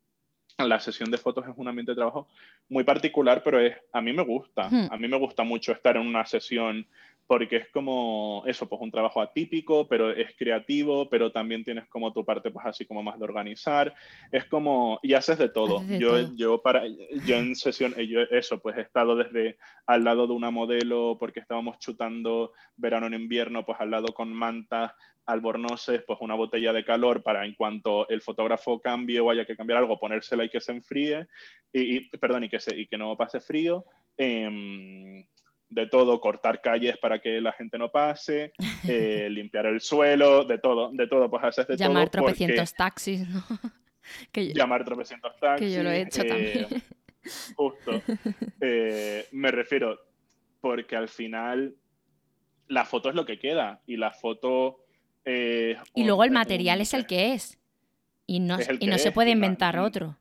la sesión de fotos es un ambiente de trabajo muy particular, pero es, a mí me gusta, a mí me gusta mucho estar en una sesión porque es como eso, pues un trabajo atípico, pero es creativo, pero también tienes como tu parte, pues así como más de organizar. Es como, y haces de todo. Haces de yo, todo. yo para, yo en sesión, eh, yo eso, pues he estado desde al lado de una modelo porque estábamos chutando verano en invierno, pues al lado con mantas, albornoces, pues una botella de calor para en cuanto el fotógrafo cambie o haya que cambiar algo, ponérsela y que se enfríe, y, y- perdón, y que, se, y que no pase frío. Em, de todo, cortar calles para que la gente no pase, eh, limpiar el suelo, de todo, de todo, pues haces de Llamar todo. porque- tropecientos taxis, ¿no? que yo, llamar tropecientos taxis. que yo lo he hecho eh, también. Justo. Eh, me refiero, porque al final la foto es lo que queda y la foto... Y luego el material es el que es. Y no, Es y no se puede no- inventar otro.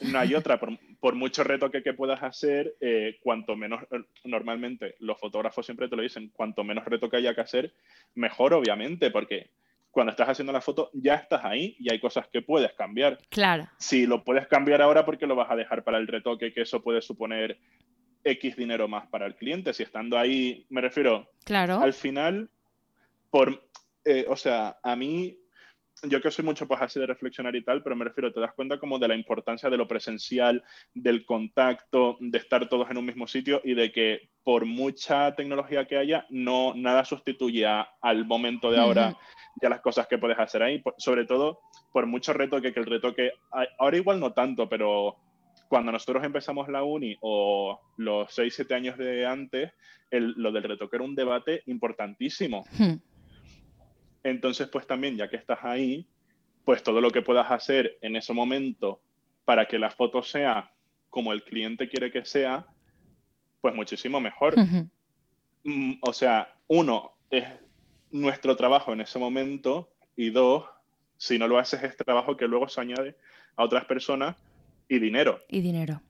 No hay otra, por, por mucho retoque que puedas hacer, eh, cuanto menos, normalmente los fotógrafos siempre te lo dicen, cuanto menos retoque haya que hacer, mejor obviamente, porque cuando estás haciendo la foto ya estás ahí y hay cosas que puedes cambiar. Claro. Si lo puedes cambiar ahora, porque lo vas a dejar para el retoque? Que eso puede suponer X dinero más para el cliente. Si estando ahí, me refiero, Claro. al final, por, eh, o sea, a mí, yo que soy mucho pues así de reflexionar y tal, pero me refiero, te das cuenta como de la importancia de lo presencial, del contacto, de estar todos en un mismo sitio y de que por mucha tecnología que haya, no nada sustituye a- al momento de ahora ya las cosas que puedes hacer ahí, por- sobre todo por mucho retoque, que el retoque, ahora igual no tanto, pero cuando nosotros empezamos la uni o los 6, 7 años de antes, el- lo del retoque era un debate importantísimo. Hmm. Entonces, pues también, ya que estás ahí, pues todo lo que puedas hacer en ese momento para que la foto sea como el cliente quiere que sea, pues muchísimo mejor. Mm, O sea, uno, es nuestro trabajo en ese momento y dos, si no lo haces es trabajo que luego se añade a otras personas y dinero. Y dinero.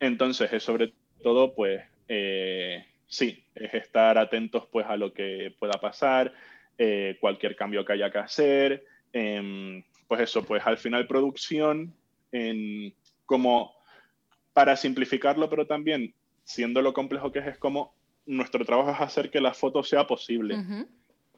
Entonces, es sobre todo, pues, eh, sí, es estar atentos, pues, a lo que pueda pasar, eh, cualquier cambio que haya que hacer, em, pues eso, pues, al final producción, en, como para simplificarlo, pero también siendo lo complejo que es, es como nuestro trabajo es hacer que la foto sea posible.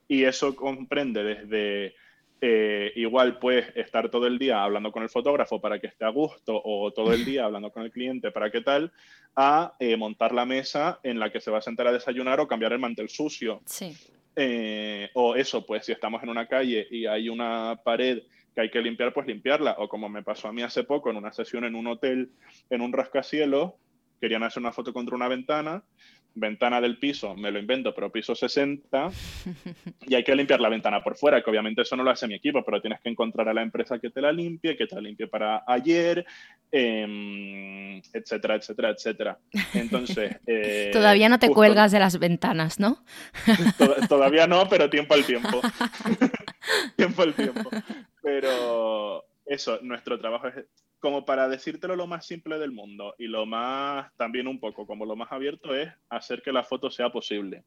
Y eso comprende desde eh, igual pues estar todo el día hablando con el fotógrafo para que esté a gusto o todo el día hablando con el cliente para qué tal, a eh, montar la mesa en la que se va a sentar a desayunar o cambiar el mantel sucio. Sí. Eh, o eso, pues si estamos en una calle y hay una pared que hay que limpiar, pues limpiarla. O como me pasó a mí hace poco en una sesión en un hotel, en un rascacielos, querían hacer una foto contra una ventana ventana del piso, me lo invento, pero piso 60, y hay que limpiar la ventana por fuera, que obviamente eso no lo hace mi equipo, pero tienes que encontrar a la empresa que te la limpie, que te la limpie para ayer, em, etcétera, etcétera, etcétera. Entonces... Eh, todavía no te cuelgas de las ventanas, ¿no? todavía no, pero tiempo al tiempo. tiempo al tiempo. Pero eso, nuestro trabajo es como para decírtelo lo más simple del mundo y lo más, también un poco, como lo más abierto es hacer que la foto sea posible.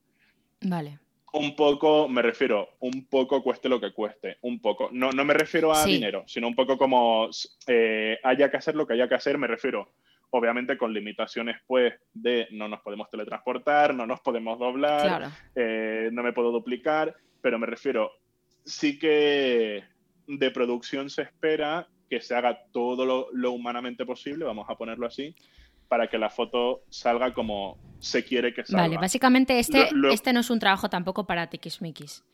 Vale. Un poco, me refiero, un poco cueste lo que cueste, un poco. No, no me refiero a dinero, sino un poco como eh, haya que hacer lo que haya que hacer, me refiero, obviamente con limitaciones pues de no nos podemos teletransportar, no nos podemos doblar, eh, no me puedo duplicar, pero me refiero, sí que de producción se espera que se haga todo lo, humanamente posible, vamos a ponerlo así, para que la foto salga como se quiere que salga. Vale, básicamente este, este no es un trabajo tampoco para tiquismiquis.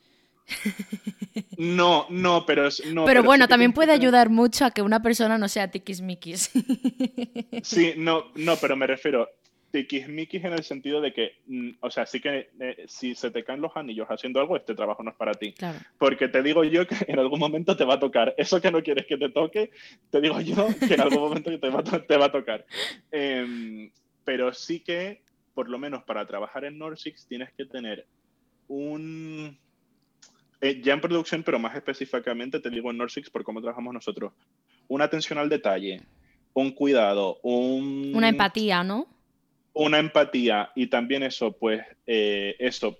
No, no, pero... No, pero, bueno, también puede ayudar mucho a que una persona no sea tiquismiquis. Sí, no, no, pero me refiero, tiquismiquis en el sentido de que, mm, o sea, sí que eh, si se te caen los anillos haciendo algo, este trabajo no es para ti. Porque te digo yo que en algún momento te va a tocar. Eso que no quieres que te toque, te digo yo que en algún momento te va, te va a tocar. Em, pero sí que, por lo menos para trabajar en Norsix, tienes que tener un... Eh, ya en producción, pero más específicamente, te digo en Norsix por cómo trabajamos nosotros. Una atención al detalle, un cuidado, un... Una empatía, ¿no? Una empatía y también eso, pues, eh, eso,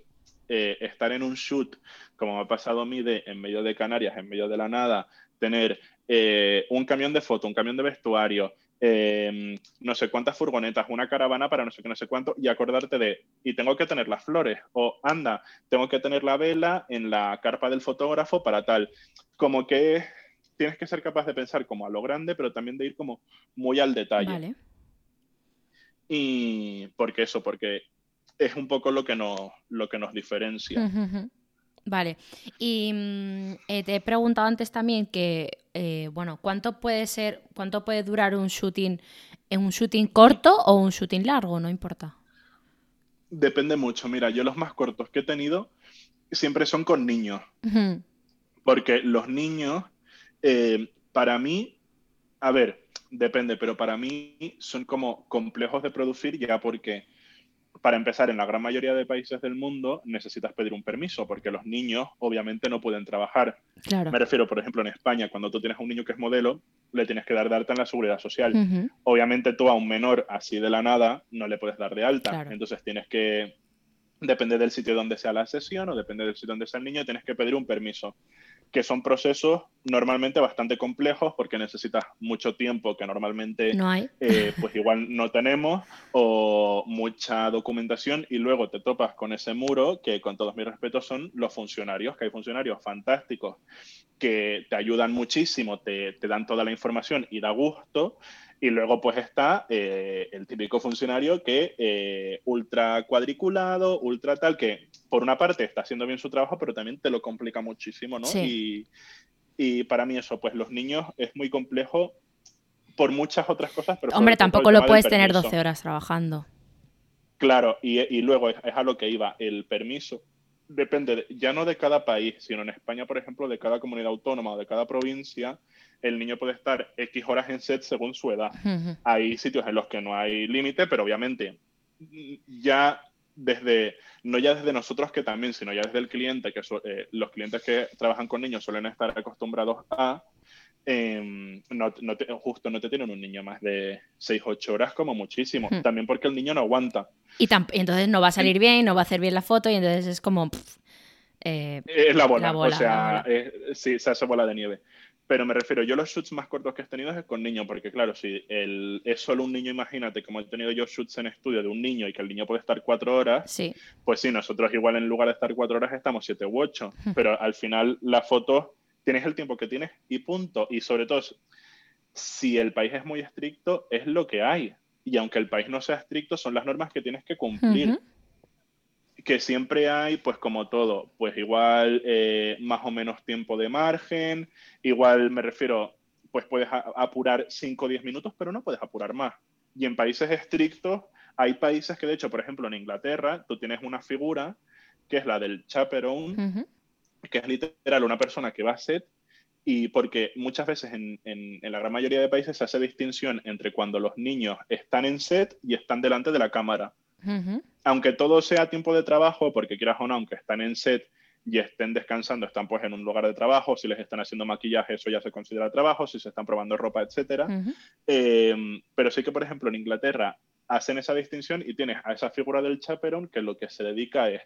eh, estar en un shoot, como me ha pasado a mí de, en medio de Canarias, en medio de la nada, tener eh, un camión de foto, un camión de vestuario, no sé cuántas furgonetas, una caravana para no sé qué, no sé cuánto, y acordarte de, y tengo que tener las flores, o anda, tengo que tener la vela en la carpa del fotógrafo para tal. Como que tienes que ser capaz de pensar como a lo grande, pero también de ir como muy al detalle. Vale. Y porque eso, porque es un poco lo que nos, lo que nos diferencia. Vale. Y mm, eh, te he preguntado antes también que, eh, bueno, ¿cuánto puede ser, cuánto puede durar un shooting, en un shooting corto o un shooting largo? No importa. Depende mucho. Mira, yo los más cortos que he tenido siempre son con niños. Porque los niños, eh, para mí, a ver, depende, pero para mí son como complejos de producir ya porque, para empezar, en la gran mayoría de países del mundo necesitas pedir un permiso porque los niños obviamente no pueden trabajar. Me refiero, por ejemplo, en España, cuando tú tienes a un niño que es modelo, le tienes que dar de alta en la seguridad social. Obviamente tú a un menor así de la nada no le puedes dar de alta. Entonces tienes que, depende del sitio donde sea la sesión o depende del sitio donde sea el niño, tienes que pedir un permiso que son procesos normalmente bastante complejos porque necesitas mucho tiempo que normalmente eh, pues igual no tenemos o mucha documentación y luego te topas con ese muro que con todos mis respetos son los funcionarios, que hay funcionarios fantásticos que te ayudan muchísimo, te, te dan toda la información y da gusto y luego pues está eh, el típico funcionario que eh, ultra cuadriculado, ultra tal, que por una parte está haciendo bien su trabajo, pero también te lo complica muchísimo, ¿no? Y, para mí eso, pues los niños es muy complejo por muchas otras cosas. Pero Hombre, tampoco lo puedes tener 12 horas trabajando. Claro, y, luego es, a lo que iba, el permiso depende ya no de cada país, sino en España, por ejemplo, de cada comunidad autónoma o de cada provincia, el niño puede estar X horas en set según su edad. Hay sitios en los que no hay límite, pero obviamente ya desde, no ya desde nosotros que también, sino ya desde el cliente, que eh, los clientes que trabajan con niños suelen estar acostumbrados a, em, no, justo no te tienen un niño más de 6, 8 horas como muchísimo. También porque el niño no aguanta. Y, entonces no va a salir bien, no va a hacer bien la foto y entonces es como... Eh, es la bola, o sea, sí, se hace bola de nieve. Pero me refiero, yo los shoots más cortos que he tenido es con niños, porque claro, si el, es solo un niño, imagínate, como he tenido yo shoots en estudio de un niño y que el niño puede estar cuatro horas, pues sí, nosotros igual en lugar de estar cuatro horas estamos siete u ocho, pero al final la foto tienes el tiempo que tienes y punto. Y sobre todo, si el país es muy estricto, es lo que hay. Y aunque el país no sea estricto, son las normas que tienes que cumplir. Que siempre hay, pues como todo, pues igual eh, más o menos tiempo de margen, igual me refiero, pues puedes apurar 5 o 10 minutos, pero no puedes apurar más. Y en países estrictos, hay países que de hecho, por ejemplo, en Inglaterra, tú tienes una figura que es la del chaperone, que es literal una persona que va a set y porque muchas veces en, la gran mayoría de países se hace distinción entre cuando los niños están en set y están delante de la cámara. Aunque todo sea tiempo de trabajo, porque quieras o no, aunque están en set y estén descansando, están pues en un lugar de trabajo, si les están haciendo maquillaje, eso ya se considera trabajo, si se están probando ropa, etc. Em, pero sí que, por ejemplo, en Inglaterra hacen esa distinción y tienes a esa figura del chaperón que lo que se dedica es...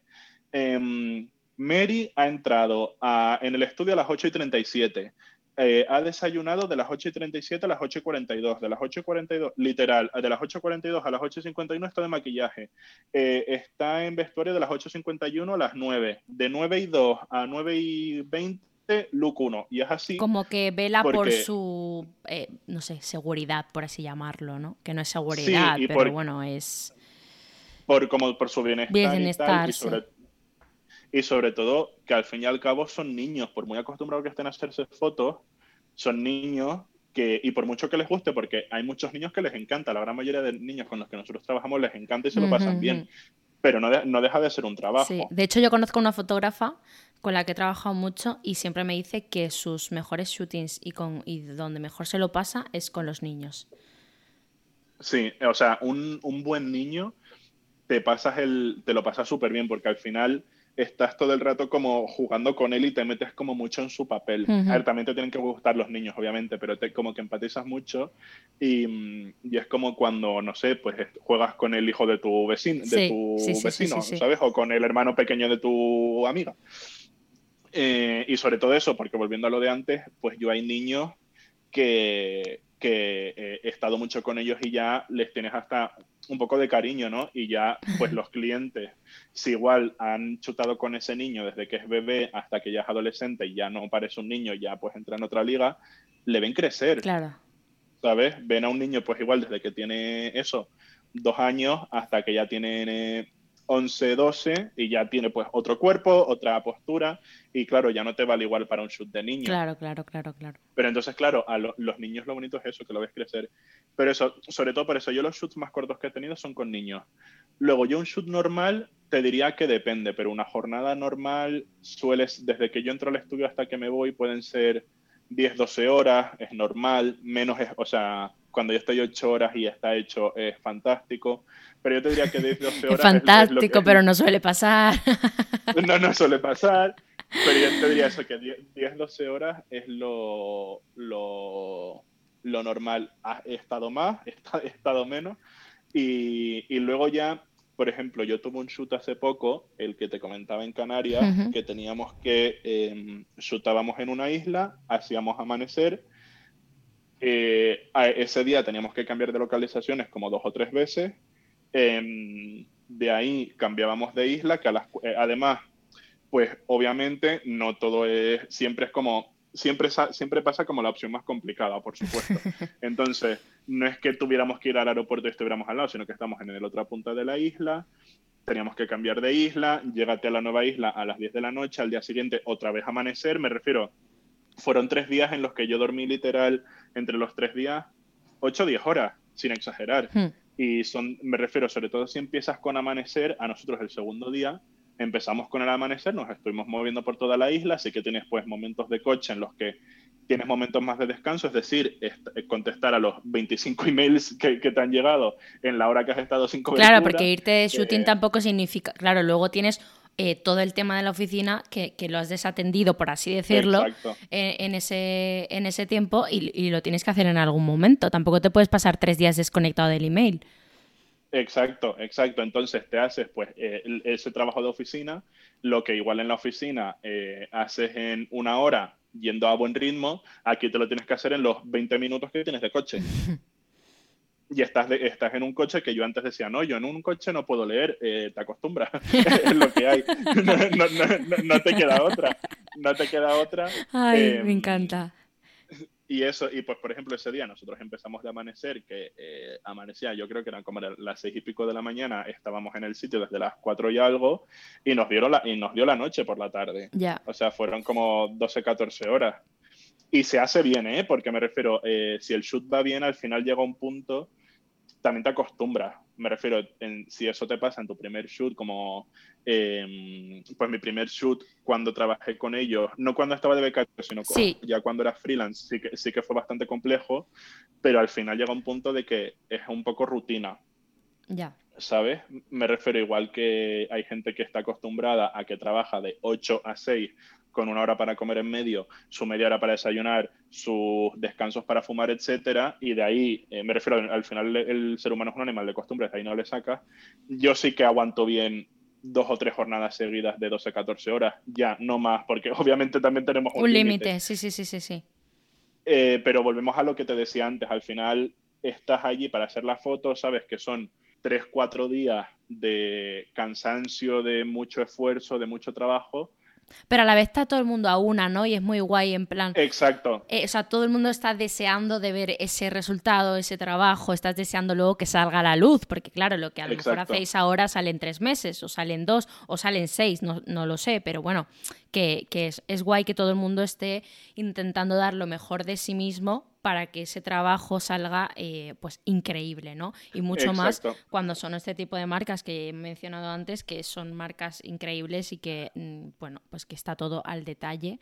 Em, Mary ha entrado en el estudio a las 8 y 37. Eh, ha desayunado de las 8 y 37 a las 8 y 42, de las 8 y 42, literal, de las 8 y 42 a las 8 y 51 está de maquillaje, eh, está en vestuario de las 8 y 51 a las 9, de 9 y 2 a 9 y 20, look 1, y es así. Como que vela por su, eh, no sé, seguridad, por así llamarlo, ¿no? Que no es seguridad, pero bueno, es... Por, como por su bienestar, bienestar y, sobre, y sobre todo que al fin y al cabo son niños, por muy acostumbrados que estén a hacerse fotos, son niños que, y por mucho que les guste, porque hay muchos niños que les encanta, la gran mayoría de niños con los que nosotros trabajamos les encanta y se lo pasan bien, pero no, no, deja de ser un trabajo. Sí. De hecho, yo conozco una fotógrafa con la que he trabajado mucho y siempre me dice que sus mejores shootings y, con, y donde mejor se lo pasa es con los niños. Sí, o sea, un, un buen niño te, pasas el, te lo pasas súper bien porque al final estás todo el rato como jugando con él y te metes como mucho en su papel. A ver, también te tienen que gustar los niños, obviamente, pero te como que empatizas mucho y, mm, y es como cuando, no sé, pues juegas con el hijo de tu vecino, de tu vecino, ¿sabes? O con el hermano pequeño de tu amiga. Eh, y sobre todo eso, porque volviendo a lo de antes, pues yo hay niños que, que eh, he estado mucho con ellos y ya les tienes hasta un poco de cariño, ¿no? Y ya, pues los clientes, si igual han chutado con ese niño desde que es bebé hasta que ya es adolescente y ya no parece un niño, ya pues entra en otra liga, le ven crecer. Claro. ¿Sabes? Ven a un niño, pues igual desde que tiene eso, dos años hasta que ya tiene 11, 12 y ya tiene pues otro cuerpo, otra postura y claro, ya no te vale igual para un shoot de niño. Claro, claro, claro, claro. Pero entonces, claro, a los niños lo bonito es eso, que lo ves crecer. Pero eso, sobre todo por eso, yo los shoots más cortos que he tenido son con niños. Luego, yo un shoot normal te diría que depende, pero una jornada normal sueles, desde que yo entro al estudio hasta que me voy, pueden ser 10, 12 horas, es normal, menos, es, o sea, cuando yo estoy 8 horas y está hecho, es fantástico pero yo te diría que 10, 12 horas. Es fantástico, pero no suele pasar. no, no suele pasar. Pero yo te diría eso, que 10, 12 horas es lo, lo, lo normal. He estado más, he estado menos. Y, y, luego ya, por ejemplo, yo tuve un shoot hace poco, el que te comentaba en Canarias, que teníamos que, eh, shootábamos en una isla, hacíamos amanecer. Eh, ese día teníamos que cambiar de localizaciones como dos o tres veces. Em, de ahí cambiábamos de isla, que eh, además, pues obviamente no todo es, siempre es como, siempre, siempre pasa como la opción más complicada, por supuesto. Entonces, no es que tuviéramos que ir al aeropuerto y estuviéramos al lado, sino que estamos en la otra punta de la isla, teníamos que cambiar de isla, llégate a la nueva isla a las 10 de la noche, al día siguiente otra vez amanecer, me refiero, fueron tres días en los que yo dormí literal entre los tres días, 8 o 10 horas, sin exagerar. Hmm. Y son, me refiero, sobre todo si empiezas con amanecer, a nosotros el segundo día empezamos con el amanecer, nos estuvimos moviendo por toda la isla, así que tienes pues momentos de coche en los que tienes momentos más de descanso, es decir, eh, contestar a los 25 emails que, te han llegado en la hora que has estado sin cobertura. Claro, porque irte de shooting eh, tampoco significa, claro, luego tienes eh, todo el tema de la oficina que, lo has desatendido, por así decirlo, en, ese, en ese tiempo y, lo tienes que hacer en algún momento. Tampoco te puedes pasar tres días desconectado del email. Exacto, exacto. Entonces te haces pues eh, ese trabajo de oficina, lo que igual en la oficina eh, haces en una hora yendo a buen ritmo, aquí te lo tienes que hacer en los 20 minutos que tienes de coche. y estás, estás en un coche que yo antes decía, no, yo en un coche no puedo leer, eh, te acostumbras, es lo que hay, no, te queda otra, no te queda otra. Ay, me em, encanta. y eso, y pues por ejemplo ese día nosotros empezamos de amanecer, que eh, amanecía, yo creo que eran como las seis y pico de la mañana, estábamos en el sitio desde las cuatro y algo, y nos, dieron la, y nos dio la noche por la tarde. Ya. O sea, fueron como 12, 14 horas. Y se hace bien, ¿eh? Porque me refiero, eh, si el shoot va bien, al final llega un punto, también te acostumbras. Me refiero, en, si eso te pasa en tu primer shoot, como eh, pues mi primer shoot cuando trabajé con ellos, no cuando estaba de becario, sino Sí. ya cuando era freelance, sí que, sí que fue bastante complejo, pero al final llega un punto de que es un poco rutina. Ya. ¿sabes? Me refiero igual que hay gente que está acostumbrada a que trabaja de 8 a 6 con una hora para comer en medio, su media hora para desayunar, sus descansos para fumar, etcétera, y de ahí, eh, me refiero, al final el ser humano es un animal de costumbres, de ahí no le sacas. Yo sí que aguanto bien dos o tres jornadas seguidas de 12 14 horas, ya, no más, porque obviamente también tenemos un, Un límite, sí, sí, sí, sí, sí. eh, pero volvemos a lo que te decía antes, al final estás allí para hacer la foto, sabes que son tres, cuatro días de cansancio, de mucho esfuerzo, de mucho trabajo. Pero a la vez está todo el mundo a una, ¿no? Y es muy guay, en plan. Exacto. eh, o sea, todo el mundo está deseando de ver ese resultado, ese trabajo, estás deseando luego que salga a la luz, porque claro, lo que a lo mejor Exacto. hacéis ahora sale en tres meses, o salen dos, o salen seis, no, no lo sé, pero bueno, que, que es, es guay que todo el mundo esté intentando dar lo mejor de sí mismo para que ese trabajo salga eh, pues increíble, ¿no? Y mucho más cuando son este tipo de marcas que he mencionado antes, que son marcas increíbles y que, mm, bueno, pues que está todo al detalle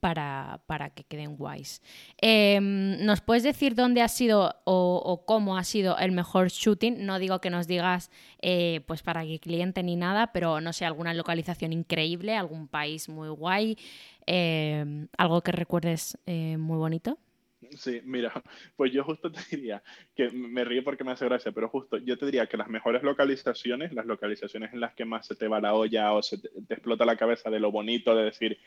para, para que queden guays. Eh, ¿Nos puedes decir dónde ha sido o, o cómo ha sido el mejor shooting? No digo que nos digas eh, pues para qué cliente ni nada, pero no sé, alguna localización increíble, algún país muy guay, eh, algo que recuerdes eh, muy bonito. Sí, mira, pues yo justo te diría que me río porque me hace gracia, pero justo yo te diría que las mejores localizaciones, las localizaciones en las que más se te va la olla o se te, te explota la cabeza de lo bonito, de decir,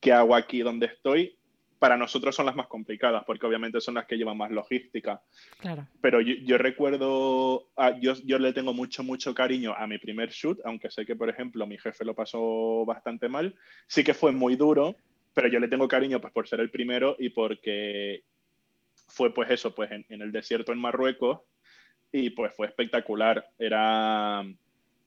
¿qué hago aquí donde estoy? Para nosotros son las más complicadas, porque obviamente son las que llevan más logística. Claro. Pero yo, yo recuerdo, ah, yo, yo le tengo mucho, mucho cariño a mi primer shoot, aunque sé que, por ejemplo, mi jefe lo pasó bastante mal. Sí que fue muy duro, pero yo le tengo cariño pues por ser el primero y porque fue pues eso, pues en, en el desierto en Marruecos y pues fue espectacular. Era...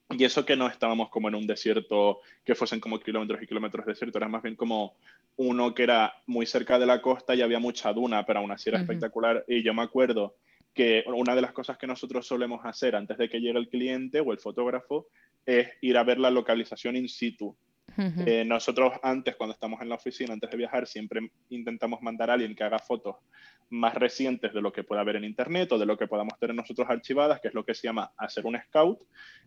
Y eso que no estábamos como en un desierto que fuesen como kilómetros y kilómetros de desierto, era más bien como uno que era muy cerca de la costa y había mucha duna, pero aún así era espectacular. Y yo me acuerdo que una de las cosas que nosotros solemos hacer antes de que llegue el cliente o el fotógrafo es ir a ver la localización in situ. Eh, nosotros antes, cuando estamos en la oficina, antes de viajar, siempre intentamos mandar a alguien que haga fotos más recientes de lo que pueda haber en Internet o de lo que podamos tener nosotros archivadas, que es lo que se llama hacer un scout.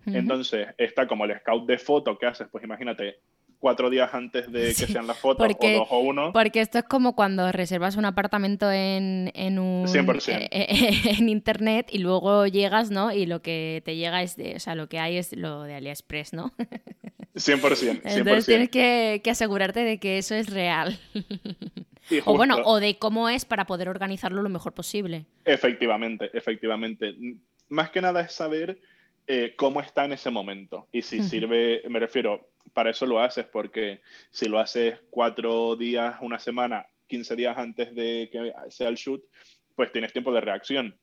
Entonces, está como el scout de foto que haces, pues imagínate, cuatro días antes de que Sí, sean las fotos, porque- o dos o uno. Porque esto es como cuando reservas un apartamento en, en un 100%. eh, en internet y luego llegas, ¿no? Y lo que te llega es de, o sea, lo que hay es lo de AliExpress, ¿no? 100%, 100%. Entonces tienes que, que asegurarte de que eso es real. O bueno, o de cómo es para poder organizarlo lo mejor posible. Efectivamente, efectivamente. Más que nada es saber eh, cómo está en ese momento. Y si Ujú. sirve, me refiero, para eso lo haces, porque si lo haces cuatro días, una semana, 15 días antes de que sea el shoot, pues tienes tiempo de reacción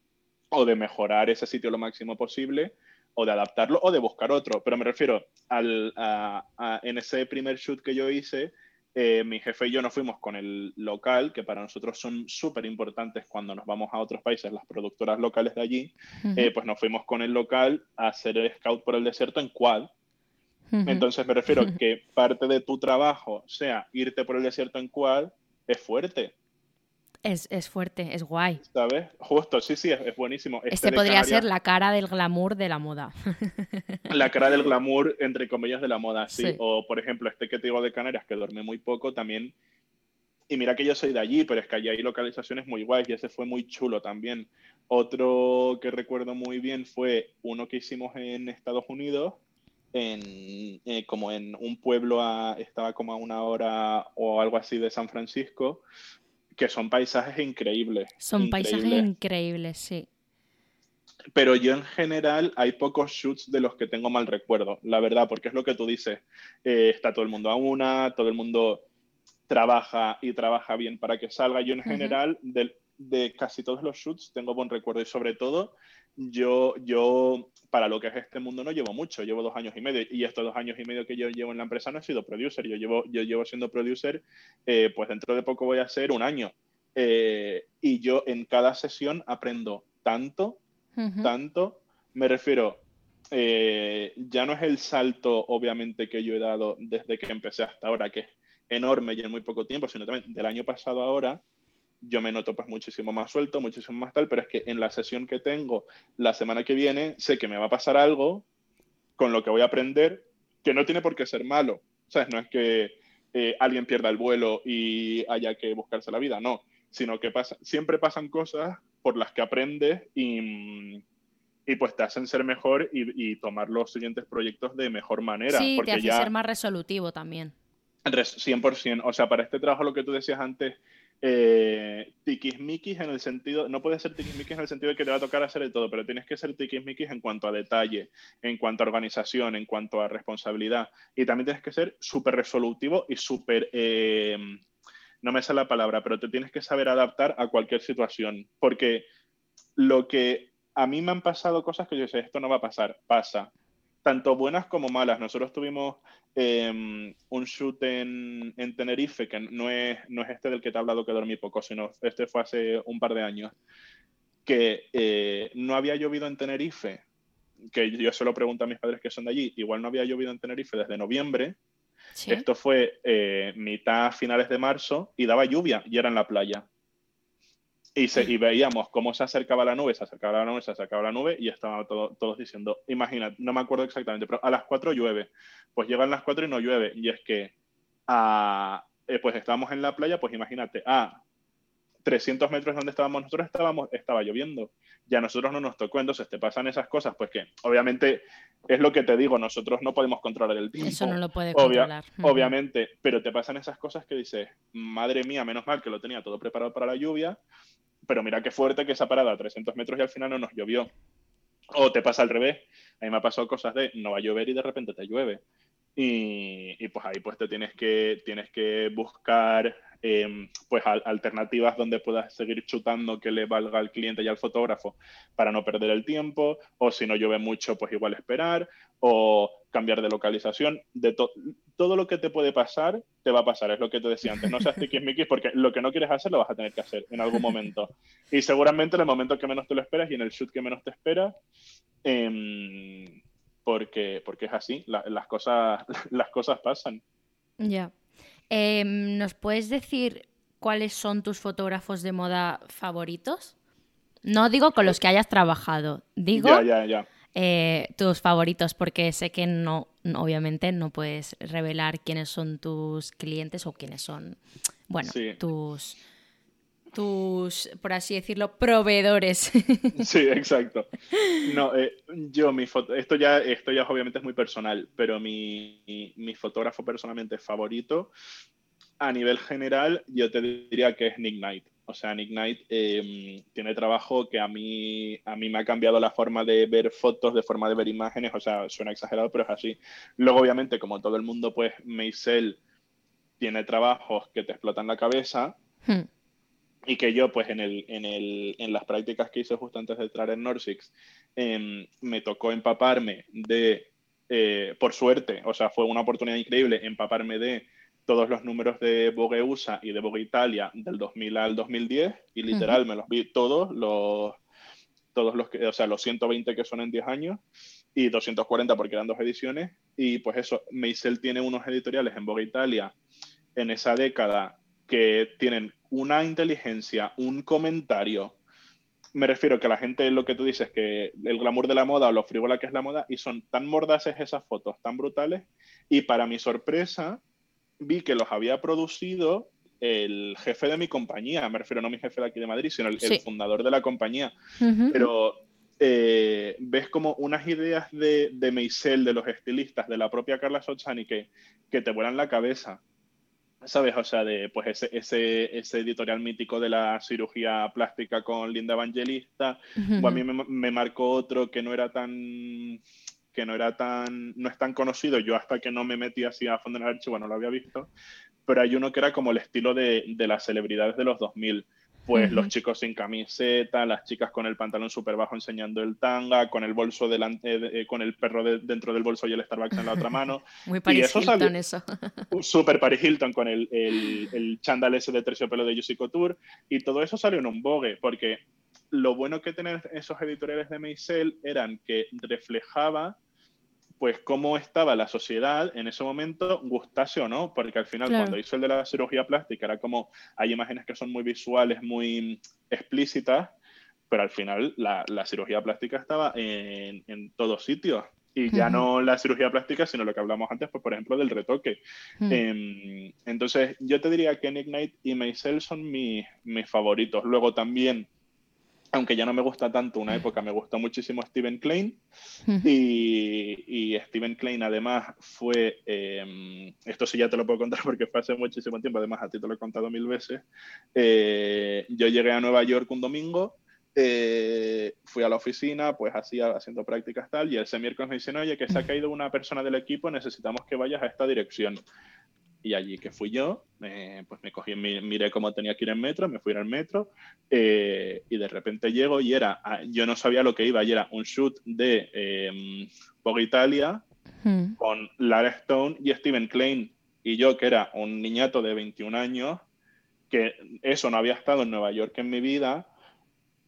o de mejorar ese sitio lo máximo posible o de adaptarlo o de buscar otro. Pero me refiero al, a- a- en ese primer shoot que yo hice, eh, mi jefe y yo nos fuimos con el local, que para nosotros son súper importantes cuando nos vamos a otros países, las productoras locales de allí, eh, pues nos fuimos con el local a hacer el scout por el desierto en quad. Entonces me refiero que parte de tu trabajo sea irte por el desierto en quad, es fuerte, es, es fuerte, es guay. ¿sabes? Justo, sí, sí, es, es buenísimo. Este de podría ser la cara del glamour de la moda. la cara del glamour, entre comillas, de la moda, sí. Sí. O, por ejemplo, este que te digo de Canarias, que duerme muy poco, también. Y mira que yo soy de allí, pero es que allí hay localizaciones muy guays y ese fue muy chulo también. Otro que recuerdo muy bien fue uno que hicimos en Estados Unidos, en, eh, como en un pueblo, a- estaba como a una hora o algo así de San Francisco, que son paisajes increíbles. Son paisajes increíbles. sí. Pero yo en general hay pocos shoots de los que tengo mal recuerdo, la verdad, porque es lo que tú dices. eh, está todo el mundo a una, todo el mundo trabaja y trabaja bien para que salga. Yo en general, de, de, casi todos los shoots tengo buen recuerdo y sobre todo yo, yo, para lo que es este mundo, no llevo mucho, llevo dos años y medio. Y estos dos años y medio que yo llevo en la empresa no he sido producer. Yo llevo, yo llevo siendo producer, eh, pues dentro de poco voy a ser un año. Eh, y yo en cada sesión aprendo tanto, tanto. Me refiero, eh, ya no es el salto, obviamente, que yo he dado desde que empecé hasta ahora, que es enorme y en muy poco tiempo, sino también del año pasado a ahora yo me noto pues muchísimo más suelto, muchísimo más tal, pero es que en la sesión que tengo la semana que viene sé que me va a pasar algo con lo que voy a aprender que no tiene por qué ser malo. ¿Sabes? No es que eh, alguien pierda el vuelo y haya que buscarse la vida, no, sino que pasa, siempre pasan cosas por las que aprendes y, y pues te hacen ser mejor y, tomar los siguientes proyectos de mejor manera. Sí, porque te hace ser más resolutivo también. 100%. O sea, para este trabajo lo que tú decías antes eh, tiquismiquis en el sentido, no puedes ser tiquismiquis en el sentido de que te va a tocar hacer de todo, pero tienes que ser tiquismiquis en cuanto a detalle, en cuanto a organización, en cuanto a responsabilidad. Y también tienes que ser súper resolutivo y súper, eh, no me sale la palabra, pero te tienes que saber adaptar a cualquier situación. Porque lo que a mí me han pasado cosas que yo sé, esto no va a pasar, pasa tanto buenas como malas. Nosotros tuvimos em, un shoot en, Tenerife, que no es, no es este del que te he hablado que dormí poco, sino este fue hace un par de años, que eh, no había llovido en Tenerife, que yo se lo pregunto a mis padres que son de allí, igual no había llovido en Tenerife desde noviembre. Esto fue eh, mitad finales de marzo y daba lluvia y era en la playa. Y, y, veíamos cómo se acercaba la nube, se acercaba la nube, se acercaba la nube y estaban todos diciendo, imagina, no me acuerdo exactamente, pero a las 4 llueve. Pues llegan las 4 y no llueve. Y es que, a, eh, pues estábamos en la playa, pues imagínate, a 300 metros donde estábamos nosotros estábamos, estaba lloviendo. Ya a nosotros no nos tocó, entonces te pasan esas cosas, pues que obviamente es lo que te digo, nosotros no podemos controlar el tiempo. Eso no lo puede controlar. Obviamente, pero te pasan esas cosas que dices, madre mía, menos mal que lo tenía todo preparado para la lluvia pero mira qué fuerte que esa parada a 300 metros y al final no nos llovió. O te pasa al revés. A mí me ha pasado cosas de no va a llover y de repente te llueve. Y, y pues ahí pues te tienes que, tienes que buscar Em, pues alternativas donde puedas seguir chutando que le valga al cliente y al fotógrafo para no perder el tiempo, o si no llueve mucho, pues igual esperar, o cambiar de localización, de todo lo que te puede pasar, te va a pasar, es lo que te decía antes, no seas tiquismiquis porque lo que no quieres hacer lo vas a tener que hacer en algún momento. Y seguramente en el momento que menos te lo esperas y en el shoot que menos te esperas, em, porque, porque es así, las, cosas, las cosas pasan. Ya. Em, ¿Nos puedes decir cuáles son tus fotógrafos de moda favoritos? No digo con los que hayas trabajado, digo eh, tus favoritos, porque sé que no, obviamente no puedes revelar quiénes son tus clientes o quiénes son, bueno, tus, tus, por así decirlo, proveedores. Sí, exacto. No, eh, yo mi foto, esto ya, esto ya obviamente es muy personal, pero mi, mi, fotógrafo personalmente favorito, a nivel general, yo te diría que es Nick Knight. O sea, Nick Knight em, tiene trabajo que a mí, a mí me ha cambiado la forma de ver fotos, de forma de ver imágenes. O sea, suena exagerado, pero es así. Luego, obviamente, como todo el mundo, pues Maisel tiene trabajos que te explotan la cabeza. Hmm y que yo, pues en, el, en, el, en las prácticas que hice justo antes de entrar en Norsix, em, me tocó empaparme de, eh, por suerte, o sea, fue una oportunidad increíble empaparme de todos los números de Vogue USA y de Vogue Italia del 2000 al 2010 y literal me los vi todos los todos los que, o sea, los 120 que son en 10 años y 240 porque eran dos ediciones y pues eso, Meisel tiene unos editoriales en Vogue Italia en esa década que tienen una inteligencia, un comentario. Me refiero que la gente, lo que tú dices, que el glamour de la moda o lo frívola que es la moda, y son tan mordaces esas fotos, tan brutales. Y para mi sorpresa, vi que los había producido el jefe de mi compañía, me refiero no mi jefe de aquí de Madrid, sino el, fundador de la compañía. Pero eh, ves como unas ideas de, de Meisel, de los estilistas, de la propia Carla Sochani, que, que te vuelan la cabeza. ¿Sabes? O sea, de pues ese, ese, ese, editorial mítico de la cirugía plástica con Linda Evangelista. o a mí me, me, marcó otro que no era tan que no era tan no es tan conocido yo hasta que no me metí así a fondo en el archivo no lo había visto pero hay uno que era como el estilo de, de las celebridades de los 2000 pues los chicos sin camiseta, las chicas con el pantalón súper bajo enseñando el tanga, con el bolso delante, eh, con el perro dentro del bolso y el Starbucks en la otra mano. Muy Paris Hilton eso. Súper Paris Hilton con el, el, el chándal ese de terciopelo de Juicy Couture y todo eso salió en un Vogue porque lo bueno que tener esos editoriales de Meisel eran que reflejaba pues cómo estaba la sociedad en ese momento, gustase o no, porque al final cuando hizo el de la cirugía plástica era como, hay imágenes que son muy visuales, muy explícitas, pero al final la, cirugía plástica estaba en, en todos sitios. Y ya no la cirugía plástica, sino lo que hablamos antes, pues, por ejemplo, del retoque. Em, entonces, yo te diría que Nick Knight y Maisel son mis, mis favoritos. Luego también aunque ya no me gusta tanto una época, me gustó muchísimo Steven Klein. y, Steven Klein además fue, em, esto sí ya te lo puedo contar porque fue hace muchísimo tiempo, además a ti te lo he contado mil veces. Eh, yo llegué a Nueva York un domingo, eh, fui a la oficina, pues hacía, haciendo prácticas tal, y ese miércoles me dicen, oye, que se ha caído una persona del equipo, necesitamos que vayas a esta dirección y allí que fui yo, pues me cogí, miré cómo tenía que ir en metro, me fui al metro eh, y de repente llego y era, ah, yo no sabía lo que iba, y era un shoot de eh, Italia hmm. con Lara Stone y Steven Klein y yo que era un niñato de 21 años, que eso no había estado en Nueva York en mi vida,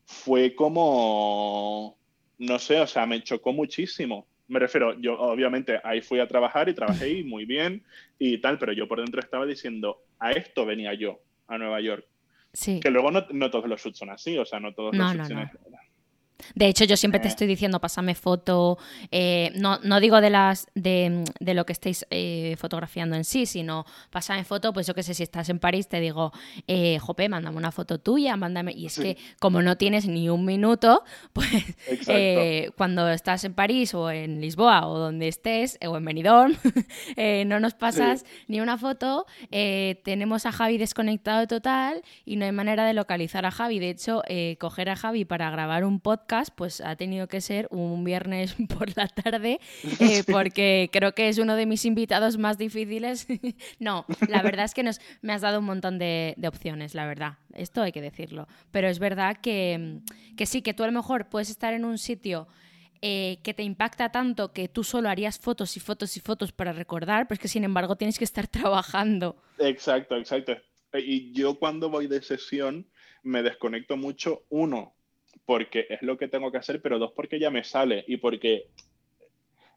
fue como, no sé, o sea, me chocó muchísimo me refiero, yo obviamente ahí fui a trabajar y trabajé muy bien y tal, pero yo por dentro estaba diciendo, a esto venía yo, a Nueva York. Sí. Que luego no, no todos los shoots son así, o sea, no todos los shoots no, de hecho, yo siempre te eh. estoy diciendo, pásame foto. Eh, no, no, digo de las de, de lo que estéis eh, fotografiando en sí, sino pásame foto, pues yo qué sé, si estás en París, te digo, eh, Jope, mándame una foto tuya, mándame. Y es que como no tienes ni un minuto, pues cuando estás en París o en Lisboa o donde estés, o en Benidorm, no nos pasas ni una foto. tenemos a Javi desconectado total y no hay manera de localizar a Javi. De hecho, coger a Javi para grabar un podcast pues ha tenido que ser un viernes por la tarde, eh, porque creo que es uno de mis invitados más difíciles. no, la verdad es que nos, me has dado un montón de, opciones, la verdad. Esto hay que decirlo. Pero es verdad que, sí, que tú a lo mejor puedes estar en un sitio eh, que te impacta tanto que tú solo harías fotos y fotos y fotos para recordar, pero es que sin embargo tienes que estar trabajando. Exacto, exacto. Y yo cuando voy de sesión me desconecto mucho, uno, porque es lo que tengo que hacer, pero dos, porque ya me sale y porque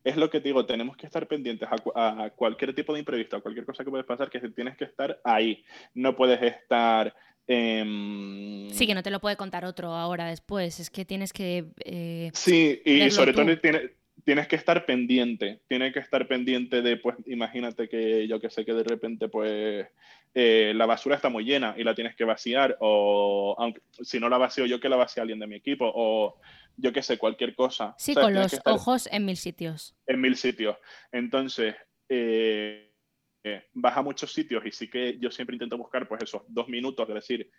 es lo que te digo, tenemos que estar pendientes a, cualquier tipo de imprevisto, a cualquier cosa que puede pasar, que tienes que estar ahí. No puedes estar... sí, que no te lo puede contar otro ahora después, es que tienes que... Eh, sí, y sobre todo tienes, tienes que estar pendiente, tienes que estar pendiente de, pues, imagínate que yo que sé que de repente, pues, eh, la basura está muy llena y la tienes que vaciar, o aunque, si no la vacío yo, que la vacíe alguien de mi equipo, o yo que sé, cualquier cosa. Sí, con los ojos en mil sitios. En mil sitios. Entonces, eh, eh, vas a muchos sitios y sí que yo siempre intento buscar, pues, esos dos minutos, es decir,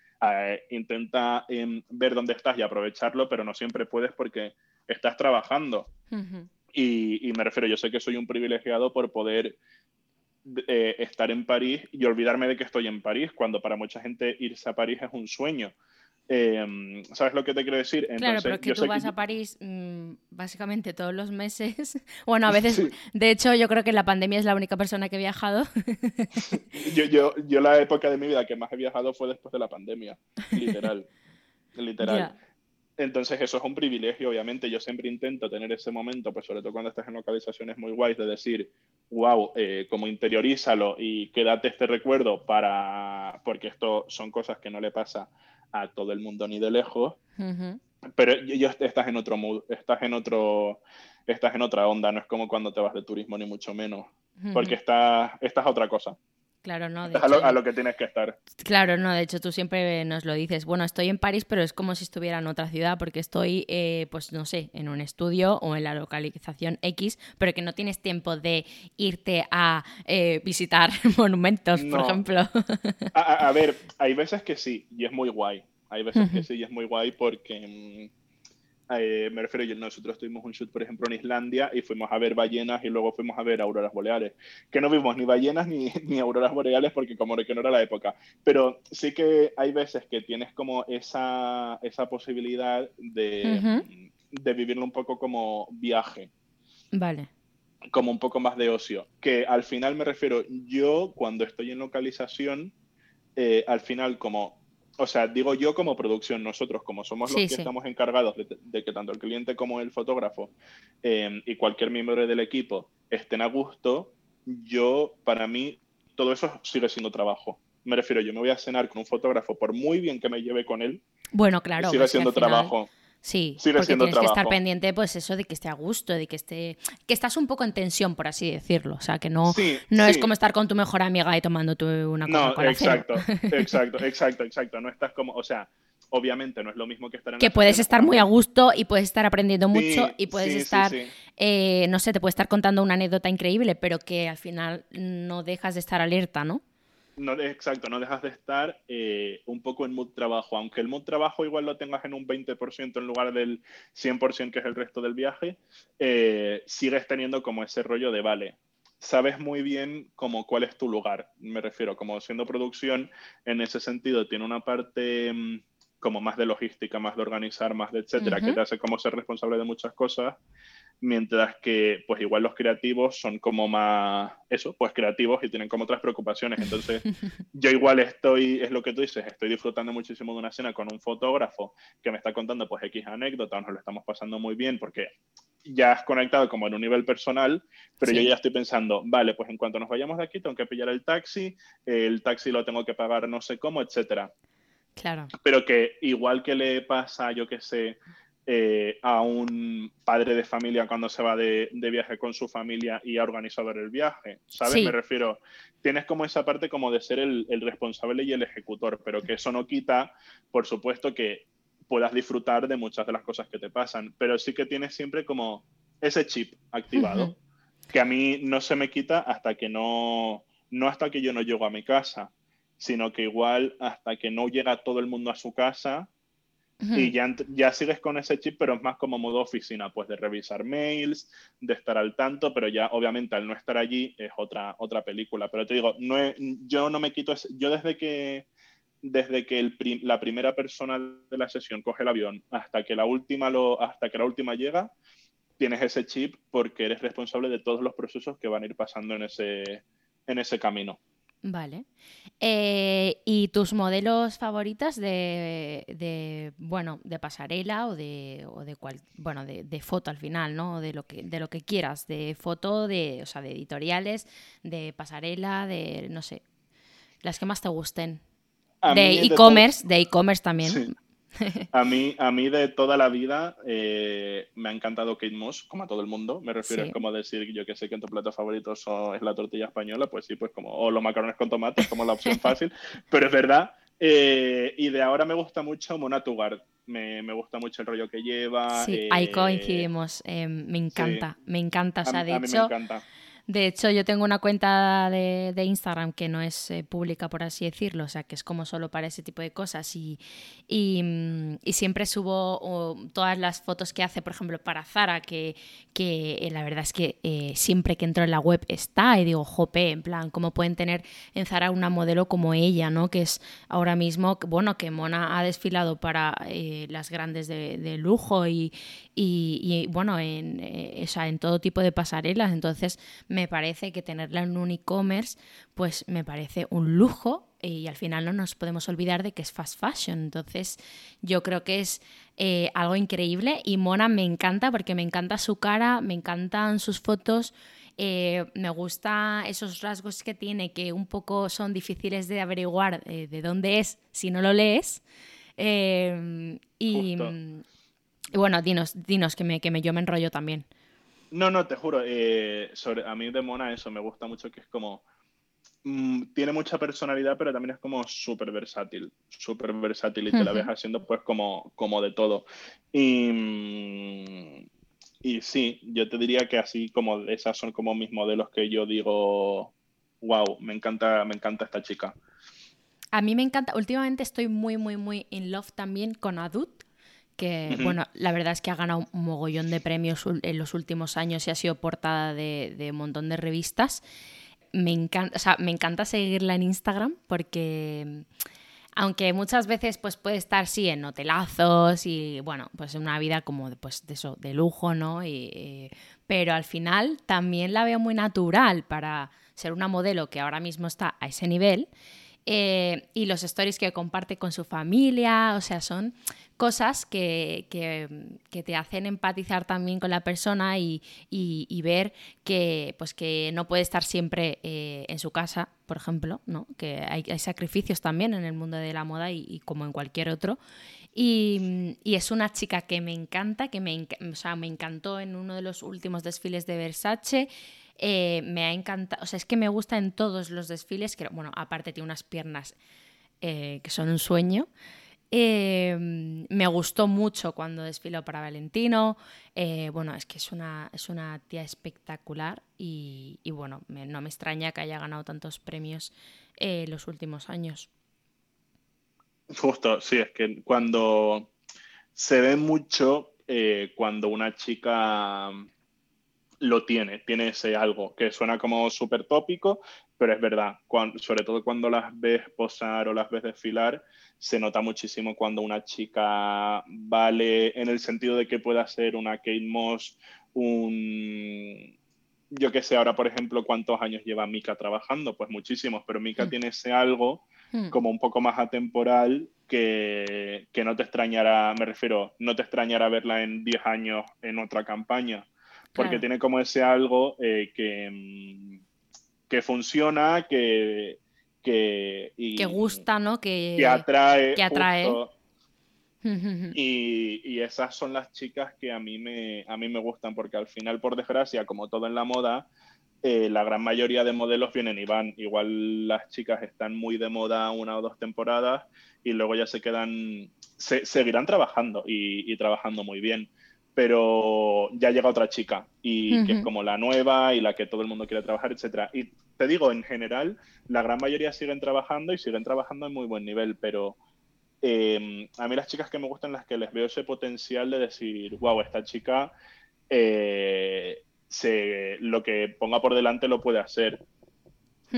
intenta em, ver dónde estás y aprovecharlo, pero no siempre puedes porque estás trabajando. Y, me refiero, yo sé que soy un privilegiado por poder eh, estar en París y olvidarme de que estoy en París, cuando para mucha gente irse a París es un sueño. Em, ¿Sabes lo que te quiero decir? claro, pero que tú vas a París mm, básicamente todos los meses. Bueno, a veces, de hecho, yo creo que la pandemia es la única persona que he viajado. yo, yo, yo la época de mi vida que más he viajado fue después de la pandemia, literal. literal. Entonces eso es un privilegio, obviamente. Yo siempre intento tener ese momento, pues sobre todo cuando estás en localizaciones muy guays, de decir, wow, eh, como interiorízalo y quédate este recuerdo para, porque esto son cosas que no le pasa a todo el mundo ni de lejos. Pero yo, estás en otro mood, estás en otro, estás en otra onda, no es como cuando te vas de turismo ni mucho menos, porque estás, estás a otra cosa. Claro, no. a, lo, que tienes que estar. Claro, no. De hecho, tú siempre nos lo dices. Bueno, estoy en París, pero es como si estuviera en otra ciudad, porque estoy, eh, pues no sé, en un estudio o en la localización X, pero que no tienes tiempo de irte a eh, visitar monumentos, por ejemplo. A, ver, hay veces que sí, y es muy guay. Hay veces que sí, y es muy guay porque. Eh, me refiero yo, nosotros tuvimos un shoot, por ejemplo, en Islandia y fuimos a ver ballenas y luego fuimos a ver auroras boreales. Que no vimos ni ballenas ni, ni auroras boreales porque como que no era la época. Pero sí que hay veces que tienes como esa, esa posibilidad de, de vivirlo un poco como viaje. Vale. Como un poco más de ocio. Que al final me refiero, yo cuando estoy en localización, eh, al final como o sea, digo yo como producción, nosotros como somos los que estamos encargados de, que tanto el cliente como el fotógrafo em, y cualquier miembro del equipo estén a gusto, yo, para mí, todo eso sigue siendo trabajo. Me refiero, yo me voy a cenar con un fotógrafo, por muy bien que me lleve con él, bueno, claro, sigue siendo trabajo. Sí, porque tienes que estar pendiente, pues eso de que esté a gusto, de que esté, que estás un poco en tensión, por así decirlo. O sea, que no, no es como estar con tu mejor amiga y tomándote una cosa No, exacto, exacto, exacto, exacto. No estás como, o sea, obviamente no es lo mismo que estar en Que puedes estar muy a gusto y puedes estar aprendiendo mucho y puedes estar, eh, no sé, te puedes estar contando una anécdota increíble, pero que al final no dejas de estar alerta, ¿no? No, exacto, no dejas de estar eh, un poco en mood trabajo, aunque el mood trabajo igual lo tengas en un 20% en lugar del 100% que es el resto del viaje, eh, sigues teniendo como ese rollo de, vale, sabes muy bien como cuál es tu lugar, me refiero, como siendo producción, en ese sentido tiene una parte mm, como más de logística, más de organizar, más de etcétera, que te hace como ser responsable de muchas cosas mientras que pues igual los creativos son como más eso, pues creativos y tienen como otras preocupaciones. Entonces yo igual estoy, es lo que tú dices, estoy disfrutando muchísimo de una escena con un fotógrafo que me está contando pues X anécdotas, nos lo estamos pasando muy bien porque ya has conectado como en un nivel personal, pero yo ya estoy pensando, vale, pues en cuanto nos vayamos de aquí tengo que pillar el taxi, el taxi lo tengo que pagar no sé cómo, etcétera. Claro. Pero que igual que le pasa, yo que sé, eh, a un padre de familia cuando se va de, viaje con su familia y ha organizado el viaje. ¿Sabes? Me refiero, tienes como esa parte como de ser el, responsable y el ejecutor, pero que eso no quita, por supuesto, que puedas disfrutar de muchas de las cosas que te pasan, pero sí que tienes siempre como ese chip activado, que a mí no se me quita hasta que no, no hasta que yo no llego a mi casa, sino que igual hasta que no llega todo el mundo a su casa, y ya, ya sigues con ese chip, pero es más como modo oficina, pues de revisar mails, de estar al tanto, pero ya obviamente al no estar allí es otra, otra película. Pero te digo, no yo no me quito, ese, yo desde que, desde que la primera persona de la sesión coge el avión hasta que la última, lo, hasta que la última llega, tienes ese chip porque eres responsable de todos los procesos que van a ir pasando en ese, en ese camino. Vale. Eh, ¿Y tus modelos favoritas de, bueno, de pasarela o de, o de cual, bueno, de, foto al final, ¿no? De lo que, de lo que quieras, de foto, de, o sea, de editoriales, de pasarela, de, no sé, las que más te gusten. de e-commerce, de e-commerce también. A mí, a mí de toda la vida eh, me ha encantado Kate Moss, como a todo el mundo. Me refiero a como decir, yo que sé que en tu plato favorito es la tortilla española, pues sí, pues como, o los macarrones con tomates, como la opción fácil. Pero es verdad. Eh, y de ahora me gusta mucho Mona Tugart. Me, me, gusta mucho el rollo que lleva. Sí, ahí eh, coincidimos. me encanta, me encanta. O sea, de hecho, me encanta. De hecho, yo tengo una cuenta de, Instagram que no es eh, pública, por así decirlo, o sea, que es como solo para ese tipo de cosas. Y, y, mm, siempre subo todas las fotos que hace, por ejemplo, para Zara, que, que eh, la verdad es que eh, siempre que entro en la web está y digo, jope, en plan, ¿cómo pueden tener en Zara una modelo como ella, ¿no? Que es ahora mismo, bueno, que Mona ha desfilado para las grandes de, lujo y, y, bueno, en, en todo tipo de pasarelas. Entonces, parece que tenerla en un e-commerce, pues me parece un lujo y al final no nos podemos olvidar de que es fast fashion. Entonces yo creo que es eh, algo increíble y Mona me encanta porque me encanta su cara, me encantan sus fotos. Eh, me gusta esos rasgos que tiene que un poco son difíciles de averiguar eh, de dónde es si no lo lees. y, bueno, dinos, dinos que, me, que me, yo me enrollo también. No, no, te juro. Eh, sobre, a mí de Mona eso me gusta mucho que es como... Mm, tiene mucha personalidad, pero también es como súper versátil. Súper versátil y te la ves haciendo pues como, como de todo. Y, mm, y sí, yo te diría que así como esas son como mis modelos que yo digo, wow, me encanta, me encanta esta chica. A mí me encanta, últimamente estoy muy, muy, muy in love también con Adut, que, bueno, la verdad es que ha ganado un mogollón de premios en los últimos años y ha sido portada de, un montón de revistas. Me encanta, me encanta seguirla en Instagram porque aunque muchas veces pues puede estar sí en hotelazos y bueno, pues en una vida como pues, de eso, de lujo, ¿no? Y, pero al final también la veo muy natural para ser una modelo que ahora mismo está a ese nivel. Eh, y los stories que comparte con su familia, o sea, son cosas que, te hacen empatizar también con la persona y, ver que, pues que no puede estar siempre eh, en su casa, por ejemplo, ¿no? que hay, sacrificios también en el mundo de la moda y, como en cualquier otro. Y, es una chica que me encanta, que me, me encantó en uno de los últimos desfiles de Versace. Eh, me ha encantado, o sea, es que me gusta en todos los desfiles, que bueno, aparte tiene unas piernas eh, que son un sueño. Em, me gustó mucho cuando desfiló para Valentino. Eh, bueno, es que es una, es una tía espectacular y, bueno, no me extraña que haya ganado tantos premios eh, los últimos años. Justo, sí, es que cuando se ve mucho eh, cuando una chica lo tiene, tiene ese algo que suena como súper tópico, pero es verdad, sobre todo cuando las ves posar o las ves desfilar, se nota muchísimo cuando una chica vale en el sentido de que pueda ser una Kate Moss, un... Yo que sé, ahora por ejemplo, ¿cuántos años lleva Mika trabajando? Pues muchísimos, pero Mika mm. tiene ese algo mm. como un poco más atemporal que, que no te extrañará, me refiero, no te extrañará verla en 10 años en otra campaña, porque tiene como ese algo eh, que mm, que funciona, que, que, que gusta, ¿no? Que, atrae. Que atrae. y, y, esas son las chicas que a mí, me, a mí me gustan, porque al final, por desgracia, como todo en la moda, eh, la gran mayoría de modelos vienen y van. Igual las chicas están muy de moda una o dos temporadas y luego ya se quedan, se, seguirán trabajando y, y, trabajando muy bien pero ya llega otra chica y que es como la nueva y la que todo el mundo quiere trabajar, etcétera. Y te digo, en general, la gran mayoría siguen trabajando y siguen trabajando en muy buen nivel, pero em, a mí las chicas que me gustan, las que les veo ese potencial de decir, wow, esta chica eh, se, lo que ponga por delante lo puede hacer.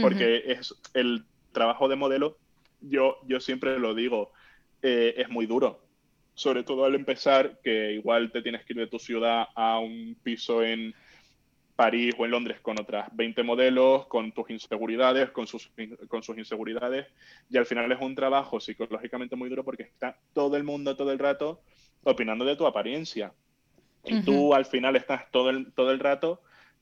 Porque es el trabajo de modelo, yo, yo siempre lo digo, eh, es muy duro sobre todo al empezar, que igual te tienes que ir de tu ciudad a un piso en París o en Londres con otras 20 modelos, con tus inseguridades, con sus, con sus inseguridades, y al final es un trabajo psicológicamente muy duro porque está todo el mundo todo el rato opinando de tu apariencia. Y tú al final estás todo el, todo el rato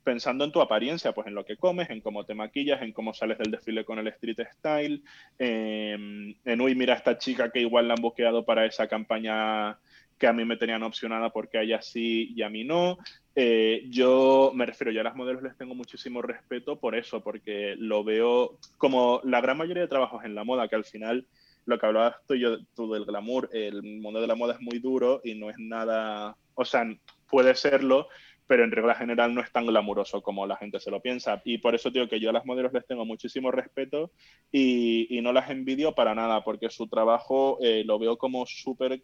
pensando en tu apariencia, pues en lo que comes, en cómo te maquillas, en cómo sales del desfile con el street style, em, en, uy, mira esta chica que igual la han buscado para esa campaña que a mí me tenían opcionada porque a ella sí y a mí no. Eh, yo me refiero, yo a las modelos les tengo muchísimo respeto por eso, porque lo veo como la gran mayoría de trabajos en la moda, que al final lo que hablabas tú, yo, tú del glamour, el mundo de la moda es muy duro y no es nada, o sea, puede serlo, pero en regla general no es tan glamuroso como la gente se lo piensa. Y por eso digo que yo a las modelos les tengo muchísimo respeto y, no las envidio para nada, porque su trabajo eh, lo veo como súper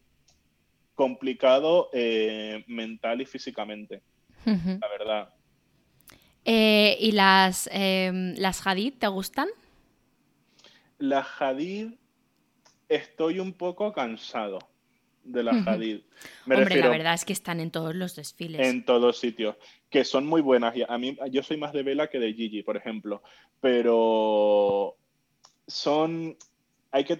complicado eh, mental y físicamente, la verdad. Eh, ¿Y las, em, las Hadid te gustan? Las Hadid estoy un poco cansado de la Hadid. Hombre, la verdad es que están en todos los desfiles. En todos sitios, que son muy buenas. A mí, yo soy más de Vela que de Gigi, por ejemplo, pero son, hay que,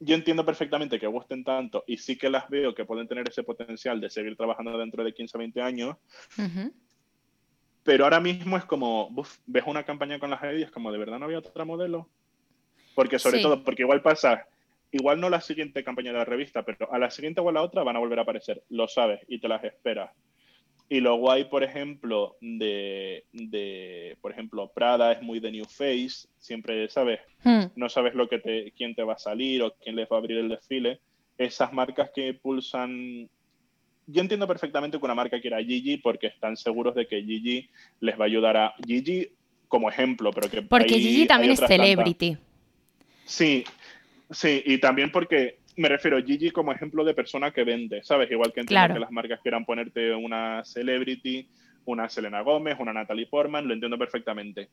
yo entiendo perfectamente que gusten tanto y sí que las veo que pueden tener ese potencial de seguir trabajando dentro de 15 o 20 años. Pero ahora mismo es como, ves una campaña con las Hadid y es como, ¿de verdad no había otra modelo? Porque sobre todo, porque igual pasa igual no la siguiente campaña de la revista, pero a la siguiente o a la otra van a volver a aparecer, lo sabes y te las esperas. Y luego hay, por ejemplo, de, de, por ejemplo, Prada es muy de New Face, siempre sabes, hmm. no sabes lo que te, quién te va a salir o quién les va a abrir el desfile. Esas marcas que pulsan yo entiendo perfectamente que una marca quiera Gigi porque están seguros de que Gigi les va a ayudar a Gigi como ejemplo, pero que porque Gigi también es celebrity. Sí, Sí, y también porque me refiero a Gigi como ejemplo de persona que vende, ¿sabes? Igual que entiendo que las marcas quieran ponerte una celebrity, una Selena Gómez, una Natalie Portman, lo entiendo perfectamente.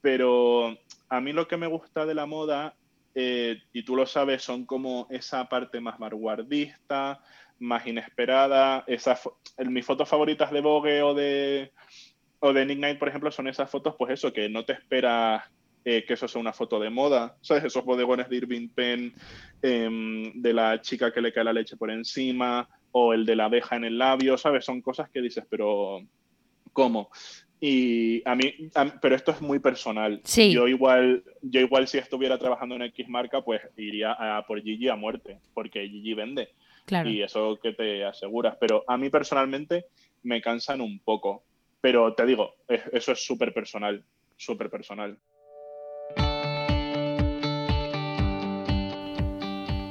Pero a mí lo que me gusta de la moda, eh, y tú lo sabes, son como esa parte más vanguardista, más inesperada. Esas, mis fotos favoritas de Vogue o de, o de Nick Knight, por ejemplo, son esas fotos, pues eso, que no te esperas eh, que eso sea una foto de moda, ¿sabes? Esos bodegones de Irving Penn, em, de la chica que le cae la leche por encima, o el de la abeja en el labio, ¿sabes? Son cosas que dices, pero ¿cómo? Y a mí, pero esto es muy personal. Sí. Yo igual, yo igual si estuviera trabajando en X marca, pues iría a por Gigi a muerte, porque Gigi vende. Claro. Y eso que te aseguras. Pero a mí personalmente me cansan un poco. Pero te digo, eso es súper personal, súper personal.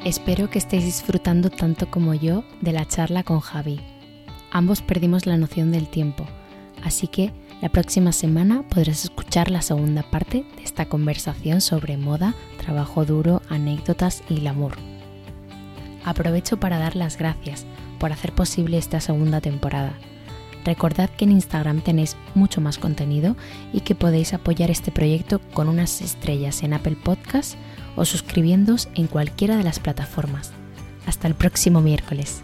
Espero que estéis disfrutando tanto como yo de la charla con Javi. Ambos perdimos la noción del tiempo, así que la próxima semana podrás escuchar la segunda parte de esta conversación sobre moda, trabajo duro, anécdotas y glamour. Aprovecho para dar las gracias por hacer posible esta segunda temporada. Recordad que en Instagram tenéis mucho más contenido y que podéis apoyar este proyecto con unas estrellas en Apple Podcasts o suscribiéndoos en cualquiera de las plataformas. Hasta el próximo miércoles.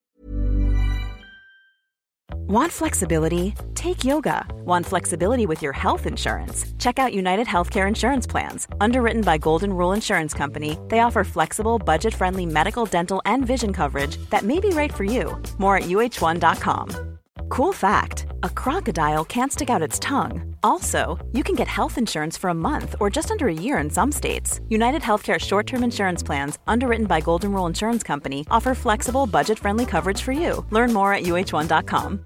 Want flexibility? Take yoga. Want flexibility with your health insurance? Check out United Healthcare Insurance Plans. Underwritten by Golden Rule Insurance Company, they offer flexible, budget friendly medical, dental, and vision coverage that may be right for you. More at uh1.com. Cool fact a crocodile can't stick out its tongue. Also, you can get health insurance for a month or just under a year in some states. United Healthcare short term insurance plans, underwritten by Golden Rule Insurance Company, offer flexible, budget friendly coverage for you. Learn more at uh1.com.